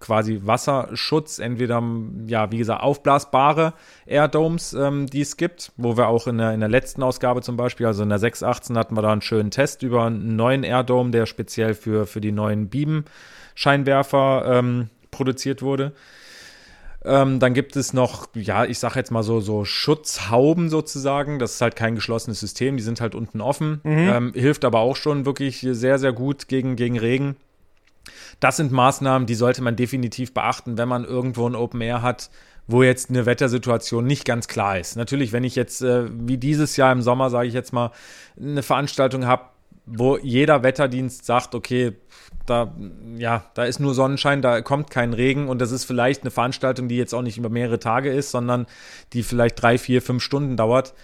quasi Wasserschutz, entweder, ja, wie gesagt, aufblasbare Air Domes, ähm, die es gibt, wo wir auch in der, in der letzten Ausgabe zum Beispiel, also in der 618 hatten wir da einen schönen Test über einen neuen Air Dome, der speziell für, für die neuen Beam-Scheinwerfer ähm, produziert wurde. Ähm, dann gibt es noch, ja, ich sag jetzt mal so, so Schutzhauben sozusagen. Das ist halt kein geschlossenes System, die sind halt unten offen. Ähm, hilft aber auch schon wirklich sehr, sehr gut gegen, gegen Regen. Das sind Maßnahmen, die sollte man definitiv beachten, wenn man irgendwo ein Open Air hat, wo jetzt eine Wettersituation nicht ganz klar ist. Natürlich, wenn ich jetzt äh, wie dieses Jahr im Sommer, sage ich jetzt mal, eine Veranstaltung habe, wo jeder Wetterdienst sagt, okay, da, ja, da ist nur Sonnenschein, da kommt kein Regen und das ist vielleicht eine Veranstaltung, die jetzt auch nicht über mehrere Tage ist, sondern die vielleicht drei, vier, fünf Stunden dauert.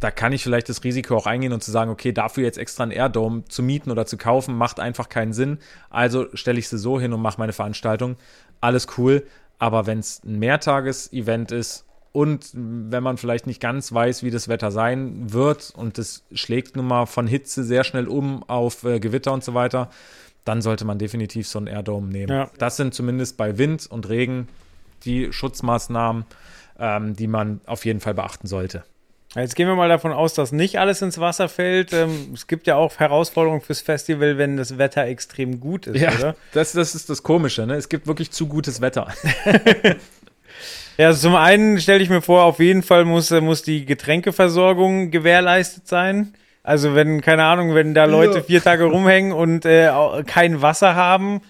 Da kann ich vielleicht das Risiko auch eingehen und zu sagen, okay, dafür jetzt extra einen Airdome zu mieten oder zu kaufen, macht einfach keinen Sinn. Also stelle ich sie so hin und mache meine Veranstaltung. Alles cool. Aber wenn es ein Mehrtages-Event ist und wenn man vielleicht nicht ganz weiß, wie das Wetter sein wird und das schlägt nun mal von Hitze sehr schnell um auf äh, Gewitter und so weiter, dann sollte man definitiv so einen Airdome nehmen. Ja. Das sind zumindest bei Wind und Regen die Schutzmaßnahmen, ähm, die man auf jeden Fall beachten sollte. Jetzt gehen wir mal davon aus, dass nicht alles ins Wasser fällt. Ähm, es gibt ja auch Herausforderungen fürs Festival, wenn das Wetter extrem gut ist, oder? Das, das ist das Komische. Ne? Es gibt wirklich zu gutes Wetter. *laughs* Ja, also zum einen stelle ich mir vor, auf jeden Fall muss, äh, muss die Getränkeversorgung gewährleistet sein. Also wenn, keine Ahnung, wenn da Leute Ja. vier Tage rumhängen und äh, kein Wasser haben,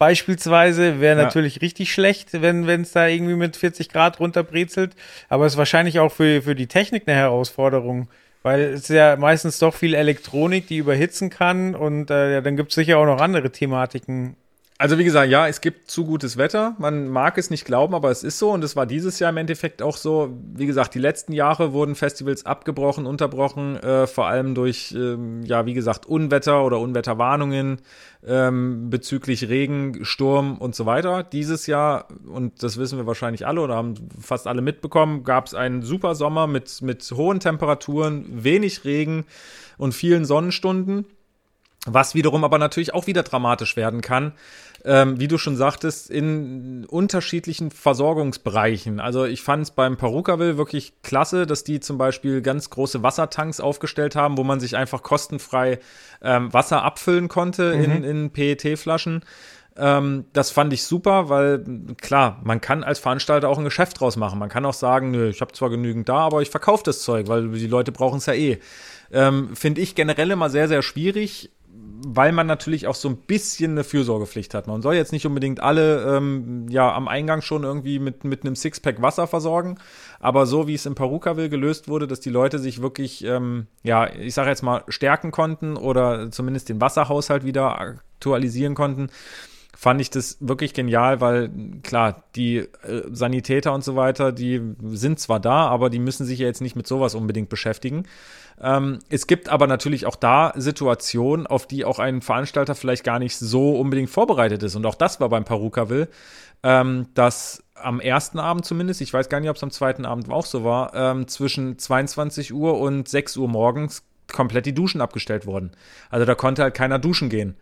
beispielsweise, wäre Ja. natürlich richtig schlecht, wenn es da irgendwie mit 40 Grad runterbrezelt. Aber es ist wahrscheinlich auch für, für die Technik eine Herausforderung. Weil es ist ja meistens doch viel Elektronik, die überhitzen kann und äh, ja, dann gibt es sicher auch noch andere Thematiken. Also wie gesagt, ja, es gibt zu gutes Wetter. Man mag es nicht glauben, aber es ist so und es war dieses Jahr im Endeffekt auch so. Wie gesagt, die letzten Jahre wurden Festivals abgebrochen, unterbrochen, äh, vor allem durch, ähm, ja, wie gesagt, Unwetter oder Unwetterwarnungen ähm, bezüglich Regen, Sturm und so weiter. Dieses Jahr, und das wissen wir wahrscheinlich alle oder haben fast alle mitbekommen, gab es einen super Sommer mit, mit hohen Temperaturen, wenig Regen und vielen Sonnenstunden. Was wiederum aber natürlich auch wieder dramatisch werden kann, ähm, wie du schon sagtest, in unterschiedlichen Versorgungsbereichen. Also ich fand es beim Perukaville wirklich klasse, dass die zum Beispiel ganz große Wassertanks aufgestellt haben, wo man sich einfach kostenfrei ähm, Wasser abfüllen konnte in, in PET-Flaschen. Ähm, das fand ich super, weil klar, man kann als Veranstalter auch ein Geschäft draus machen. Man kann auch sagen, nö, ich habe zwar genügend da, aber ich verkaufe das Zeug, weil die Leute brauchen es ja eh. Ähm, Finde ich generell immer sehr, sehr schwierig, weil man natürlich auch so ein bisschen eine Fürsorgepflicht hat. Man soll jetzt nicht unbedingt alle ähm, ja am Eingang schon irgendwie mit, mit einem Sixpack Wasser versorgen, aber so wie es in Perukaville gelöst wurde, dass die Leute sich wirklich, ähm, ja, ich sage jetzt mal, stärken konnten oder zumindest den Wasserhaushalt wieder aktualisieren konnten, fand ich das wirklich genial, weil klar, die äh, Sanitäter und so weiter, die sind zwar da, aber die müssen sich ja jetzt nicht mit sowas unbedingt beschäftigen. Ähm, es gibt aber natürlich auch da Situationen, auf die auch ein Veranstalter vielleicht gar nicht so unbedingt vorbereitet ist. Und auch das war beim Perukaville, ähm, dass am ersten Abend zumindest, ich weiß gar nicht, ob es am zweiten Abend auch so war, ähm, zwischen 22 Uhr und 6 Uhr morgens komplett die Duschen abgestellt wurden. Also da konnte halt keiner duschen gehen.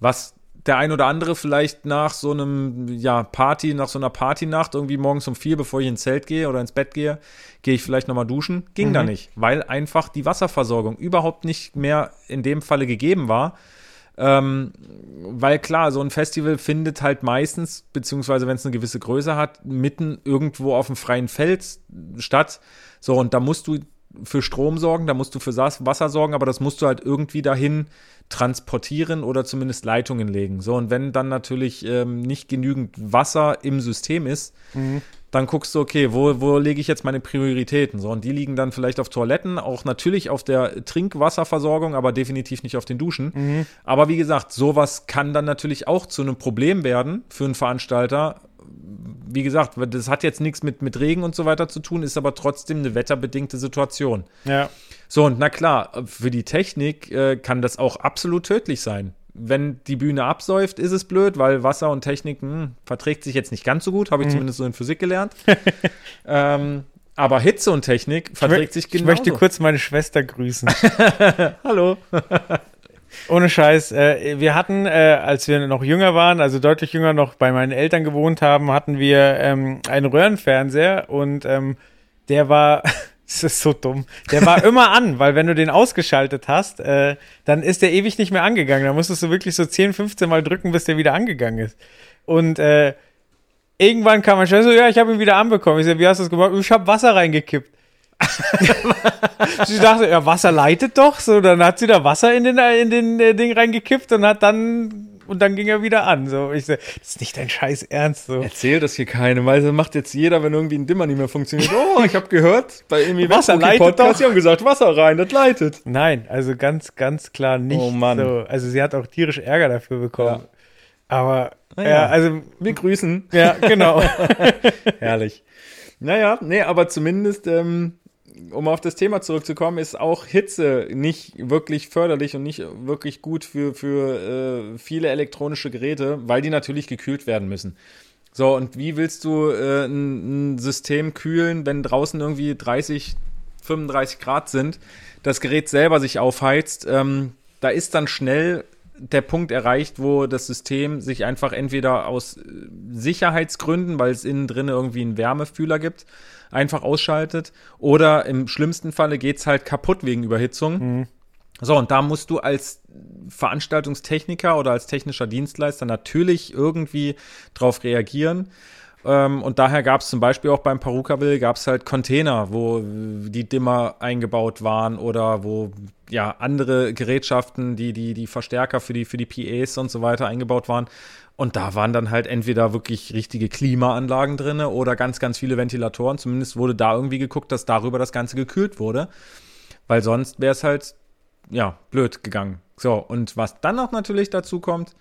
Was der ein oder andere vielleicht nach so einem, ja, Party, nach so einer Partynacht, irgendwie morgens um vier, bevor ich ins Zelt gehe oder ins Bett gehe, gehe ich vielleicht nochmal duschen. Ging da nicht, weil einfach die Wasserversorgung überhaupt nicht mehr in dem Falle gegeben war. Ähm, weil klar, so ein Festival findet halt meistens, beziehungsweise wenn es eine gewisse Größe hat, mitten irgendwo auf dem freien Feld statt. So, und da musst du für Strom sorgen, da musst du für Wasser sorgen, aber das musst du halt irgendwie dahin transportieren oder zumindest Leitungen legen. So, und wenn dann natürlich ähm, nicht genügend Wasser im System ist, dann guckst du, okay, wo, wo lege ich jetzt meine Prioritäten? So, und die liegen dann vielleicht auf Toiletten, auch natürlich auf der Trinkwasserversorgung, aber definitiv nicht auf den Duschen. Aber wie gesagt, sowas kann dann natürlich auch zu einem Problem werden für einen Veranstalter. Wie gesagt, das hat jetzt nichts mit, mit Regen und so weiter zu tun, ist aber trotzdem eine wetterbedingte Situation. Ja. So, und na klar, für die Technik äh, kann das auch absolut tödlich sein. Wenn die Bühne absäuft, ist es blöd, weil Wasser und Technik hm, verträgt sich jetzt nicht ganz so gut, habe ich zumindest so in Physik gelernt. *laughs* ähm, aber Hitze und Technik verträgt sich Ich genauso. möchte kurz meine Schwester grüßen. *laughs* Hallo. *laughs* Ohne Scheiß. Äh, wir hatten, äh, als wir noch jünger waren, also deutlich jünger noch bei meinen Eltern gewohnt haben, hatten wir ähm, einen Röhrenfernseher und ähm, der war, *laughs* das ist so dumm, der war *laughs* immer an, weil wenn du den ausgeschaltet hast, äh, dann ist der ewig nicht mehr angegangen. Da musstest du wirklich so 10, 15 Mal drücken, bis der wieder angegangen ist. Und äh, irgendwann kam mein Schwester so, ja, ich habe ihn wieder anbekommen. Ich so, wie hast du das gemacht? Ich habe Wasser reingekippt. *laughs* sie dachte, ja, Wasser leitet doch. So, dann hat sie da Wasser in den, in den äh, Ding reingekippt und hat dann, und dann ging er wieder an. So, ich so, das ist nicht dein Scheiß Ernst. So. Erzähl das hier keinem, weil das macht jetzt jeder, wenn irgendwie ein Dimmer nicht mehr funktioniert. Oh, ich habe gehört, bei irgendwie Wasser leitet Podcast, doch. die haben gesagt, Wasser rein, das leitet. Nein, also ganz, ganz klar nicht. Oh Mann. So. Also sie hat auch tierisch Ärger dafür bekommen. Ja. Aber, Na ja. ja. also, Wir grüßen. ja, genau. *laughs* Herrlich. Naja, nee, aber zumindest, ähm, um auf das Thema zurückzukommen, ist auch Hitze nicht wirklich förderlich und nicht wirklich gut für, für äh, viele elektronische Geräte, weil die natürlich gekühlt werden müssen. So, und wie willst du äh, ein, ein System kühlen, wenn draußen irgendwie 30, 35 Grad sind, das Gerät selber sich aufheizt? Ähm, da ist dann schnell der Punkt erreicht, wo das System sich einfach entweder aus äh, Sicherheitsgründen, weil es innen drin irgendwie einen Wärmefühler gibt, einfach ausschaltet. Oder im schlimmsten Falle geht's halt kaputt wegen Überhitzung. Mhm. So, und da musst du als Veranstaltungstechniker oder als technischer Dienstleister natürlich irgendwie drauf reagieren. Ähm, und daher gab es zum Beispiel auch beim Perukaville gab es halt Container, wo die Dimmer eingebaut waren oder wo ja andere Gerätschaften, die, die, die Verstärker für die, für die PAs und so weiter eingebaut waren. Und da waren dann halt entweder wirklich richtige Klimaanlagen drin oder ganz, ganz viele Ventilatoren. Zumindest wurde da irgendwie geguckt, dass darüber das Ganze gekühlt wurde. Weil sonst wäre es halt, ja, blöd gegangen. So, und was dann noch natürlich dazu kommt,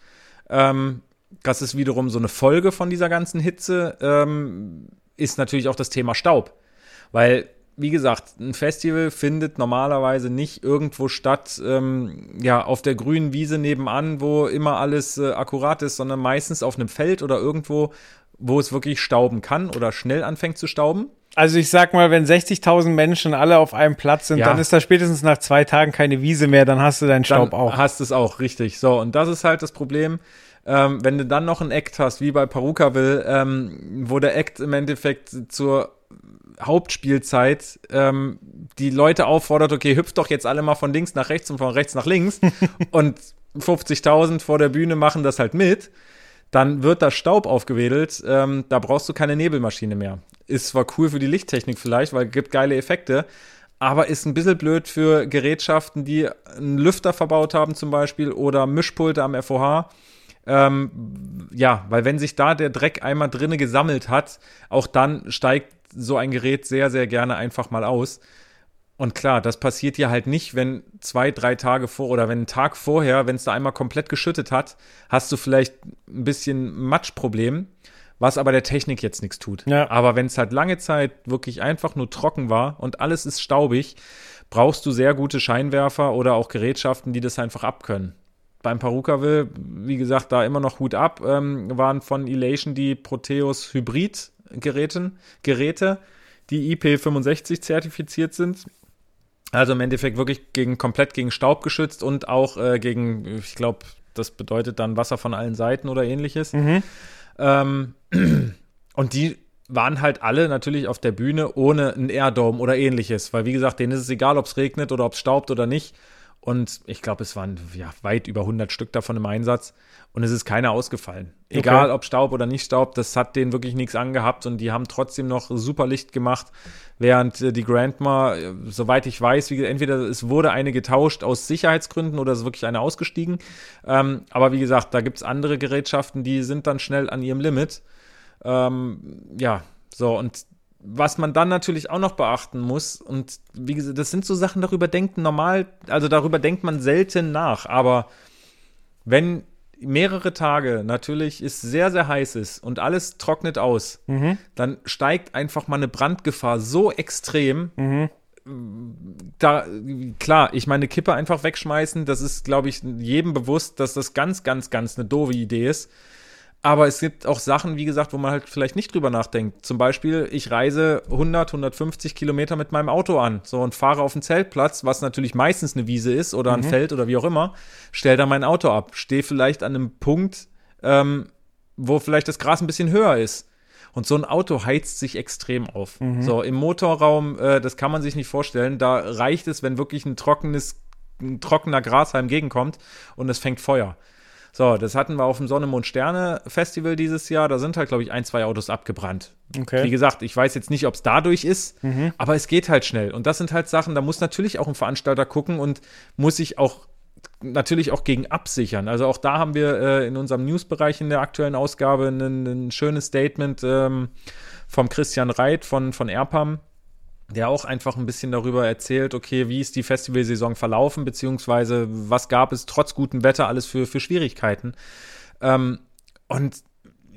ähm, das ist wiederum so eine Folge von dieser ganzen Hitze, ähm, ist natürlich auch das Thema Staub. Weil, wie gesagt, ein Festival findet normalerweise nicht irgendwo statt, ähm, ja, auf der grünen Wiese nebenan, wo immer alles äh, akkurat ist, sondern meistens auf einem Feld oder irgendwo, wo es wirklich stauben kann oder schnell anfängt zu stauben. Also ich sag mal, wenn 60.000 Menschen alle auf einem Platz sind, Ja. dann ist da spätestens nach zwei Tagen keine Wiese mehr, dann hast du deinen Staub dann auch. hast es auch, richtig. So, und das ist halt das Problem. Ähm, wenn du dann noch einen Act hast, wie bei Perukaville, ähm, wo der Act im Endeffekt zur Hauptspielzeit ähm, die Leute auffordert, okay, hüpft doch jetzt alle mal von links nach rechts und von rechts nach links *laughs* und 50.000 vor der Bühne machen das halt mit, dann wird da Staub aufgewedelt, ähm, da brauchst du keine Nebelmaschine mehr. Ist zwar cool für die Lichttechnik vielleicht, weil gibt geile Effekte, aber ist ein bisschen blöd für Gerätschaften, die einen Lüfter verbaut haben zum Beispiel oder Mischpulte am FOH. Ähm, ja, weil wenn sich da der Dreck einmal drinne gesammelt hat, auch dann steigt so ein Gerät sehr, sehr gerne einfach mal aus. Und klar, das passiert ja halt nicht, wenn zwei, drei Tage vor oder wenn ein Tag vorher, wenn es da einmal komplett geschüttet hat, hast du vielleicht ein bisschen Matschproblem, was aber der Technik jetzt nichts tut. Ja. Aber wenn es halt lange Zeit wirklich einfach nur trocken war und alles ist staubig, brauchst du sehr gute Scheinwerfer oder auch Gerätschaften, die das einfach abkönnen. Beim Perukaville, wie gesagt, da immer noch Hut ab, ähm, waren von Elation die Proteus Hybrid Geräten, Geräte, die IP65 zertifiziert sind. Also im Endeffekt wirklich gegen komplett gegen Staub geschützt und auch äh, gegen, ich glaube, das bedeutet dann Wasser von allen Seiten oder ähnliches. Ähm, *clears throat* und die waren halt alle natürlich auf der Bühne ohne einen Airdome oder ähnliches, weil wie gesagt, denen ist es egal, ob es regnet oder ob es staubt oder nicht. Und ich glaube, es waren ja weit über 100 Stück davon im Einsatz und es ist keiner ausgefallen. Egal ob Staub oder nicht Staub, das hat denen wirklich nichts angehabt und die haben trotzdem noch super Licht gemacht, während äh, die Grandma, äh, soweit ich weiß, wie, entweder es wurde eine getauscht aus Sicherheitsgründen oder es ist wirklich eine ausgestiegen. Ähm, aber wie gesagt, da gibt es andere Gerätschaften, die sind dann schnell an ihrem Limit. Ähm, ja, so und was man dann natürlich auch noch beachten muss, und wie gesagt, das sind so Sachen, darüber denkt normal, also darüber denkt man selten nach, aber wenn mehrere Tage natürlich es sehr, sehr heiß ist und alles trocknet aus, dann steigt einfach mal eine Brandgefahr so extrem. Da, klar, ich meine, Kippe einfach wegschmeißen, das ist, glaube ich, jedem bewusst, dass das ganz, ganz, ganz eine doofe Idee ist. Aber es gibt auch Sachen, wie gesagt, wo man halt vielleicht nicht drüber nachdenkt. Zum Beispiel, ich reise 100, 150 Kilometer mit meinem Auto an, so und fahre auf den Zeltplatz, was natürlich meistens eine Wiese ist oder ein Feld oder wie auch immer, stell da mein Auto ab, stehe vielleicht an einem Punkt, ähm, wo vielleicht das Gras ein bisschen höher ist. Und so ein Auto heizt sich extrem auf. So im Motorraum, äh, das kann man sich nicht vorstellen. Da reicht es, wenn wirklich ein trockenes, ein trockener Grashalm entgegenkommt und es fängt Feuer. So, das hatten wir auf dem Sonne, Mond, Sterne Festival dieses Jahr. Da sind halt, glaube ich, ein, zwei Autos abgebrannt. Okay. Wie gesagt, ich weiß jetzt nicht, ob es dadurch ist, aber es geht halt schnell. Und das sind halt Sachen, da muss natürlich auch ein Veranstalter gucken und muss sich auch natürlich auch gegen absichern. Also auch da haben wir äh, in unserem Newsbereich in der aktuellen Ausgabe ein, ein schönes Statement ähm, vom Christian Reit von, von Erpam, der auch einfach ein bisschen darüber erzählt, okay, wie ist die Festivalsaison verlaufen, beziehungsweise was gab es trotz gutem Wetter alles für, für Schwierigkeiten. Ähm, und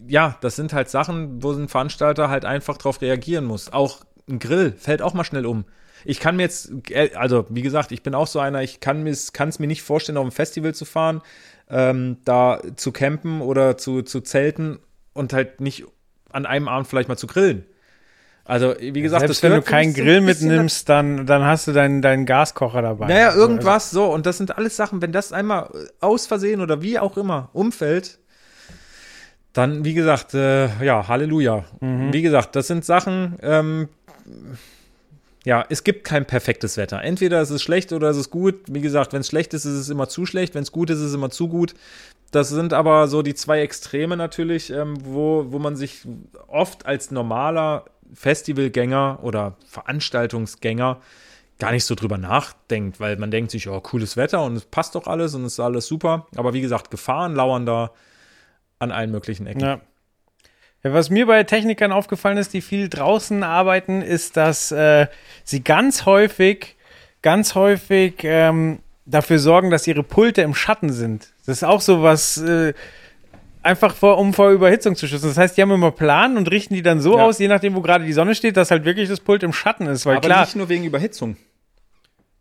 ja, das sind halt Sachen, wo ein Veranstalter halt einfach drauf reagieren muss. Auch ein Grill fällt auch mal schnell um. Ich kann mir jetzt, äh, also wie gesagt, ich bin auch so einer, ich kann es mir nicht vorstellen, auf ein Festival zu fahren, ähm, da zu campen oder zu, zu zelten und halt nicht an einem Abend vielleicht mal zu grillen. Also, wie gesagt, Selbst wenn du keinen Grill mitnimmst, dann, dann hast du deinen, deinen Gaskocher dabei. Naja, also, irgendwas so. Und das sind alles Sachen, wenn das einmal aus Versehen oder wie auch immer umfällt, dann, wie gesagt, äh, ja, Halleluja. Mhm. Wie gesagt, das sind Sachen, ähm, ja, es gibt kein perfektes Wetter. Entweder ist es schlecht oder ist es gut. Wie gesagt, wenn es schlecht ist, ist es immer zu schlecht. Wenn es gut ist, ist es immer zu gut. Das sind aber so die zwei Extreme natürlich, ähm, wo, wo man sich oft als normaler Festivalgänger oder Veranstaltungsgänger gar nicht so drüber nachdenkt, weil man denkt sich, oh, cooles Wetter und es passt doch alles und es ist alles super. Aber wie gesagt, Gefahren lauern da an allen möglichen Ecken. Ja. Ja, was mir bei Technikern aufgefallen ist, die viel draußen arbeiten, ist, dass äh, sie ganz häufig, ganz häufig ähm, dafür sorgen, dass ihre Pulte im Schatten sind. Das ist auch so was, äh, einfach vor, um vor Überhitzung zu schützen. Das heißt, die haben immer Plan und richten die dann so ja. aus, je nachdem, wo gerade die Sonne steht, dass halt wirklich das Pult im Schatten ist. Weil Aber klar, nicht nur wegen Überhitzung.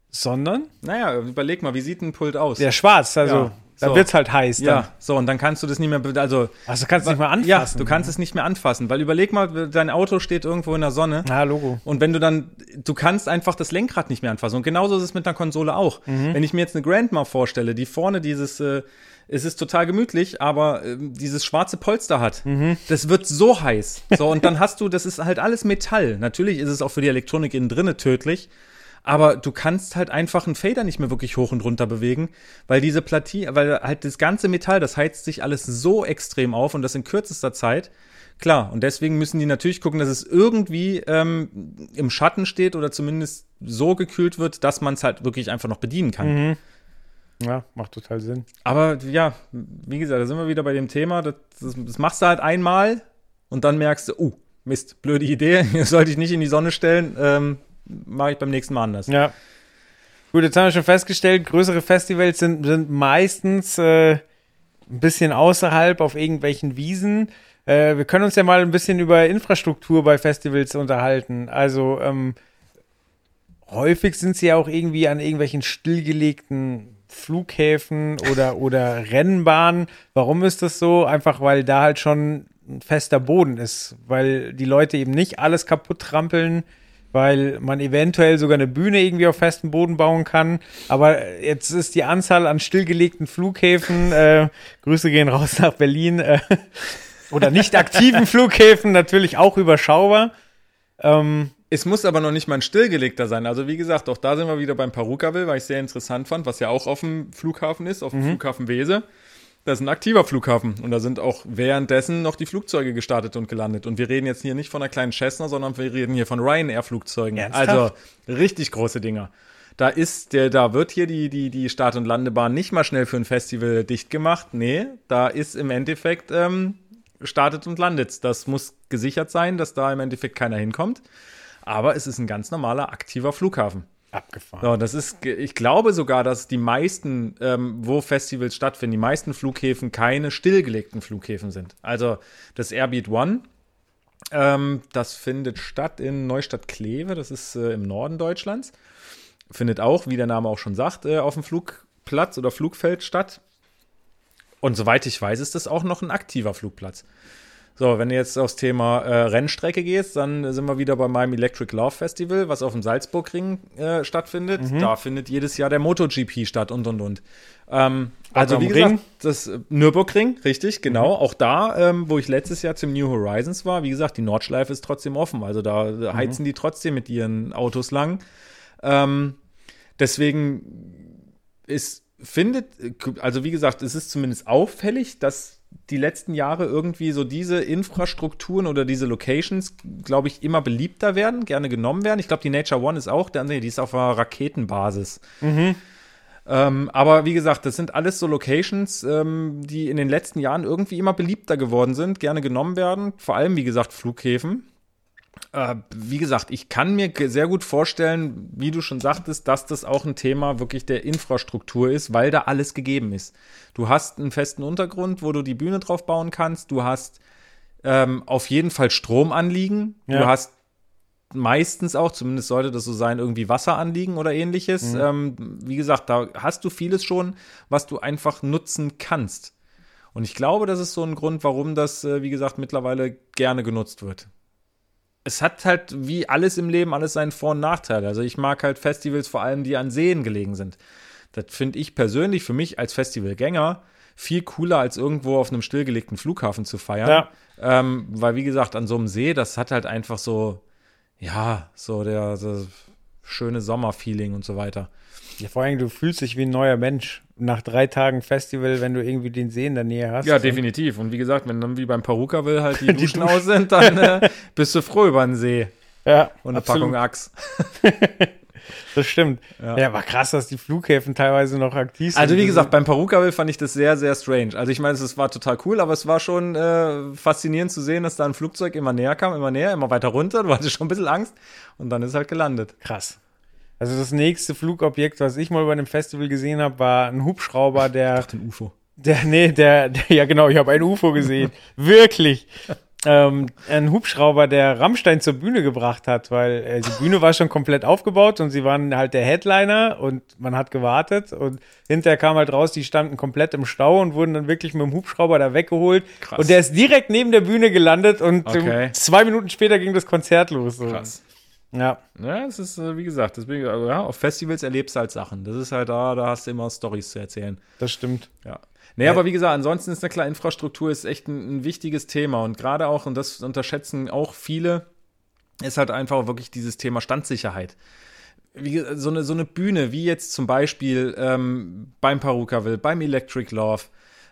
Sondern? Naja, überleg mal, wie sieht ein Pult aus? Der schwarz, also ja, da so. wird's halt heiß. Dann. Ja, so, und dann kannst du das nicht mehr, also. Also kannst du nicht mehr anfassen. Ja, du kannst es nicht mehr anfassen, weil überleg mal, dein Auto steht irgendwo in der Sonne. Ah, Logo. Und wenn du dann, du kannst einfach das Lenkrad nicht mehr anfassen. Und genauso ist es mit einer Konsole auch. Mhm. Wenn ich mir jetzt eine Grandma vorstelle, die vorne dieses, äh, es ist total gemütlich, aber äh, dieses schwarze Polster hat. Mhm. Das wird so heiß. So, und dann hast du, das ist halt alles Metall. Natürlich ist es auch für die Elektronik innen drinne tödlich. Aber du kannst halt einfach einen Fader nicht mehr wirklich hoch und runter bewegen, weil diese Platine, weil halt das ganze Metall, das heizt sich alles so extrem auf und das in kürzester Zeit. Klar, und deswegen müssen die natürlich gucken, dass es irgendwie ähm, im Schatten steht oder zumindest so gekühlt wird, dass man es halt wirklich einfach noch bedienen kann. Mhm. Ja, macht total Sinn. Aber ja, wie gesagt, da sind wir wieder bei dem Thema. Das, das, das machst du halt einmal und dann merkst du, uh, Mist, blöde Idee, *laughs* sollte ich nicht in die Sonne stellen. Ähm, Mache ich beim nächsten Mal anders. Ja. Gut, jetzt haben wir schon festgestellt, größere Festivals sind, sind meistens äh, ein bisschen außerhalb auf irgendwelchen Wiesen. Äh, wir können uns ja mal ein bisschen über Infrastruktur bei Festivals unterhalten. Also ähm, häufig sind sie ja auch irgendwie an irgendwelchen stillgelegten Flughäfen oder, oder Rennbahnen. Warum ist das so? Einfach weil da halt schon ein fester Boden ist, weil die Leute eben nicht alles kaputt trampeln, weil man eventuell sogar eine Bühne irgendwie auf festem Boden bauen kann. Aber jetzt ist die Anzahl an stillgelegten Flughäfen, äh, Grüße gehen raus nach Berlin, äh, oder nicht aktiven *laughs* Flughäfen natürlich auch überschaubar. Ähm, es muss aber noch nicht mal ein stillgelegter sein. Also wie gesagt, auch da sind wir wieder beim Perukaville, weil ich sehr interessant fand, was ja auch auf dem Flughafen ist, auf dem mhm. Flughafen Wese. Das ist ein aktiver Flughafen und da sind auch währenddessen noch die Flugzeuge gestartet und gelandet. Und wir reden jetzt hier nicht von einer kleinen Cessna, sondern wir reden hier von Ryanair-Flugzeugen. Also richtig große Dinger. Da ist der, da wird hier die, die, die Start- und Landebahn nicht mal schnell für ein Festival dicht gemacht. Nee, da ist im Endeffekt ähm, startet und landet. Das muss gesichert sein, dass da im Endeffekt keiner hinkommt. Aber es ist ein ganz normaler, aktiver Flughafen. Abgefahren. So, das ist, ich glaube sogar, dass die meisten, ähm, wo Festivals stattfinden, die meisten Flughäfen keine stillgelegten Flughäfen sind. Also das Airbeat One, ähm, das findet statt in Neustadt-Kleve, das ist äh, im Norden Deutschlands. Findet auch, wie der Name auch schon sagt, äh, auf dem Flugplatz oder Flugfeld statt. Und soweit ich weiß, ist das auch noch ein aktiver Flugplatz. So, wenn du jetzt aufs Thema äh, Rennstrecke gehst, dann sind wir wieder bei meinem Electric Love Festival, was auf dem Salzburgring äh, stattfindet. Mhm. Da findet jedes Jahr der MotoGP statt und und und. Ähm, also, wie gesagt, Ring. das äh, Nürburgring, richtig, genau. Mhm. Auch da, ähm, wo ich letztes Jahr zum New Horizons war, wie gesagt, die Nordschleife ist trotzdem offen. Also da mhm. heizen die trotzdem mit ihren Autos lang. Ähm, deswegen ist, findet, also wie gesagt, es ist zumindest auffällig, dass die letzten Jahre irgendwie so diese Infrastrukturen oder diese Locations, glaube ich, immer beliebter werden, gerne genommen werden. Ich glaube, die Nature One ist auch, nee, die ist auf einer Raketenbasis. Mhm. Ähm, aber wie gesagt, das sind alles so Locations, ähm, die in den letzten Jahren irgendwie immer beliebter geworden sind, gerne genommen werden. Vor allem, wie gesagt, Flughäfen. Äh, wie gesagt, ich kann mir sehr gut vorstellen, wie du schon sagtest, dass das auch ein Thema wirklich der Infrastruktur ist, weil da alles gegeben ist. Du hast einen festen Untergrund, wo du die Bühne drauf bauen kannst. Du hast ähm, auf jeden Fall Strom anliegen. Ja. Du hast meistens auch, zumindest sollte das so sein, irgendwie Wasser anliegen oder ähnliches. Ähm, wie gesagt, da hast du vieles schon, was du einfach nutzen kannst. Und ich glaube, das ist so ein Grund, warum das, äh, wie gesagt, mittlerweile gerne genutzt wird. Es hat halt wie alles im Leben alles seinen Vor- und Nachteil. Also ich mag halt Festivals vor allem, die an Seen gelegen sind. Das finde ich persönlich für mich als Festivalgänger viel cooler, als irgendwo auf einem stillgelegten Flughafen zu feiern. Ja. Ähm, weil, wie gesagt, an so einem See, das hat halt einfach so, ja, so der so schöne Sommerfeeling und so weiter. Ja, vor allem, du fühlst dich wie ein neuer Mensch. Nach drei Tagen Festival, wenn du irgendwie den See in der Nähe hast. Ja, definitiv. Und wie gesagt, wenn dann wie beim Perukaville halt *laughs* die Duschen aus sind, dann äh, *laughs* bist du froh über den See Ja, und eine absolut. Packung Axt. *laughs* Das stimmt. Ja. Ja. war krass, dass die Flughäfen teilweise noch aktiv sind. Also wie gesagt, beim Perukaville fand ich das sehr, sehr strange. Also ich meine, es war total cool, aber es war schon äh, faszinierend zu sehen, dass da ein Flugzeug immer näher kam, immer näher, immer weiter runter. Du hattest schon ein bisschen Angst und dann ist halt gelandet. krass. Also das nächste Flugobjekt, was ich mal bei einem Festival gesehen habe, war ein Hubschrauber, der Ein UFO. Der, nee, der, der ja genau, ich habe ein UFO gesehen. *laughs* Wirklich. Ähm, ein Hubschrauber, der Rammstein zur Bühne gebracht hat, weil äh, die Bühne war schon komplett aufgebaut und sie waren halt der Headliner und man hat gewartet und hinterher kam halt raus, die standen komplett im Stau und wurden dann wirklich mit dem Hubschrauber da weggeholt Krass. und der ist direkt neben der Bühne gelandet und Okay. zwei Minuten später ging das Konzert los. So. Ja, Ja, es ist, äh, wie gesagt, deswegen, also, ja, auf Festivals erlebst du halt Sachen. Das ist halt da, da hast du immer Stories zu erzählen. das stimmt. Ja. Nee, aber wie gesagt, ansonsten ist eine klar, Infrastruktur ist echt ein, ein wichtiges Thema und gerade auch, und das unterschätzen auch viele, ist halt einfach wirklich dieses Thema Standsicherheit. Wie, so, eine, so eine Bühne, wie jetzt zum Beispiel ähm, beim Perukaville, beim Electric Love,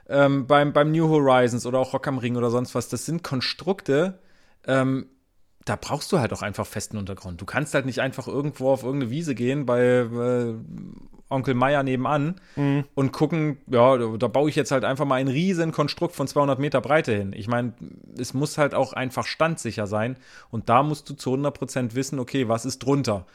ähm, beim, beim New Horizons oder auch Rock am Ring oder sonst was, das sind Konstrukte, ähm, da brauchst du halt auch einfach festen Untergrund. Du kannst halt nicht einfach irgendwo auf irgendeine Wiese gehen bei äh, Onkel Meier nebenan und gucken, ja, da, da baue ich jetzt halt einfach mal ein riesen Konstrukt von 200 Meter Breite hin. Ich meine, es muss halt auch einfach standsicher sein und da musst du zu 100 Prozent wissen, okay, was ist drunter?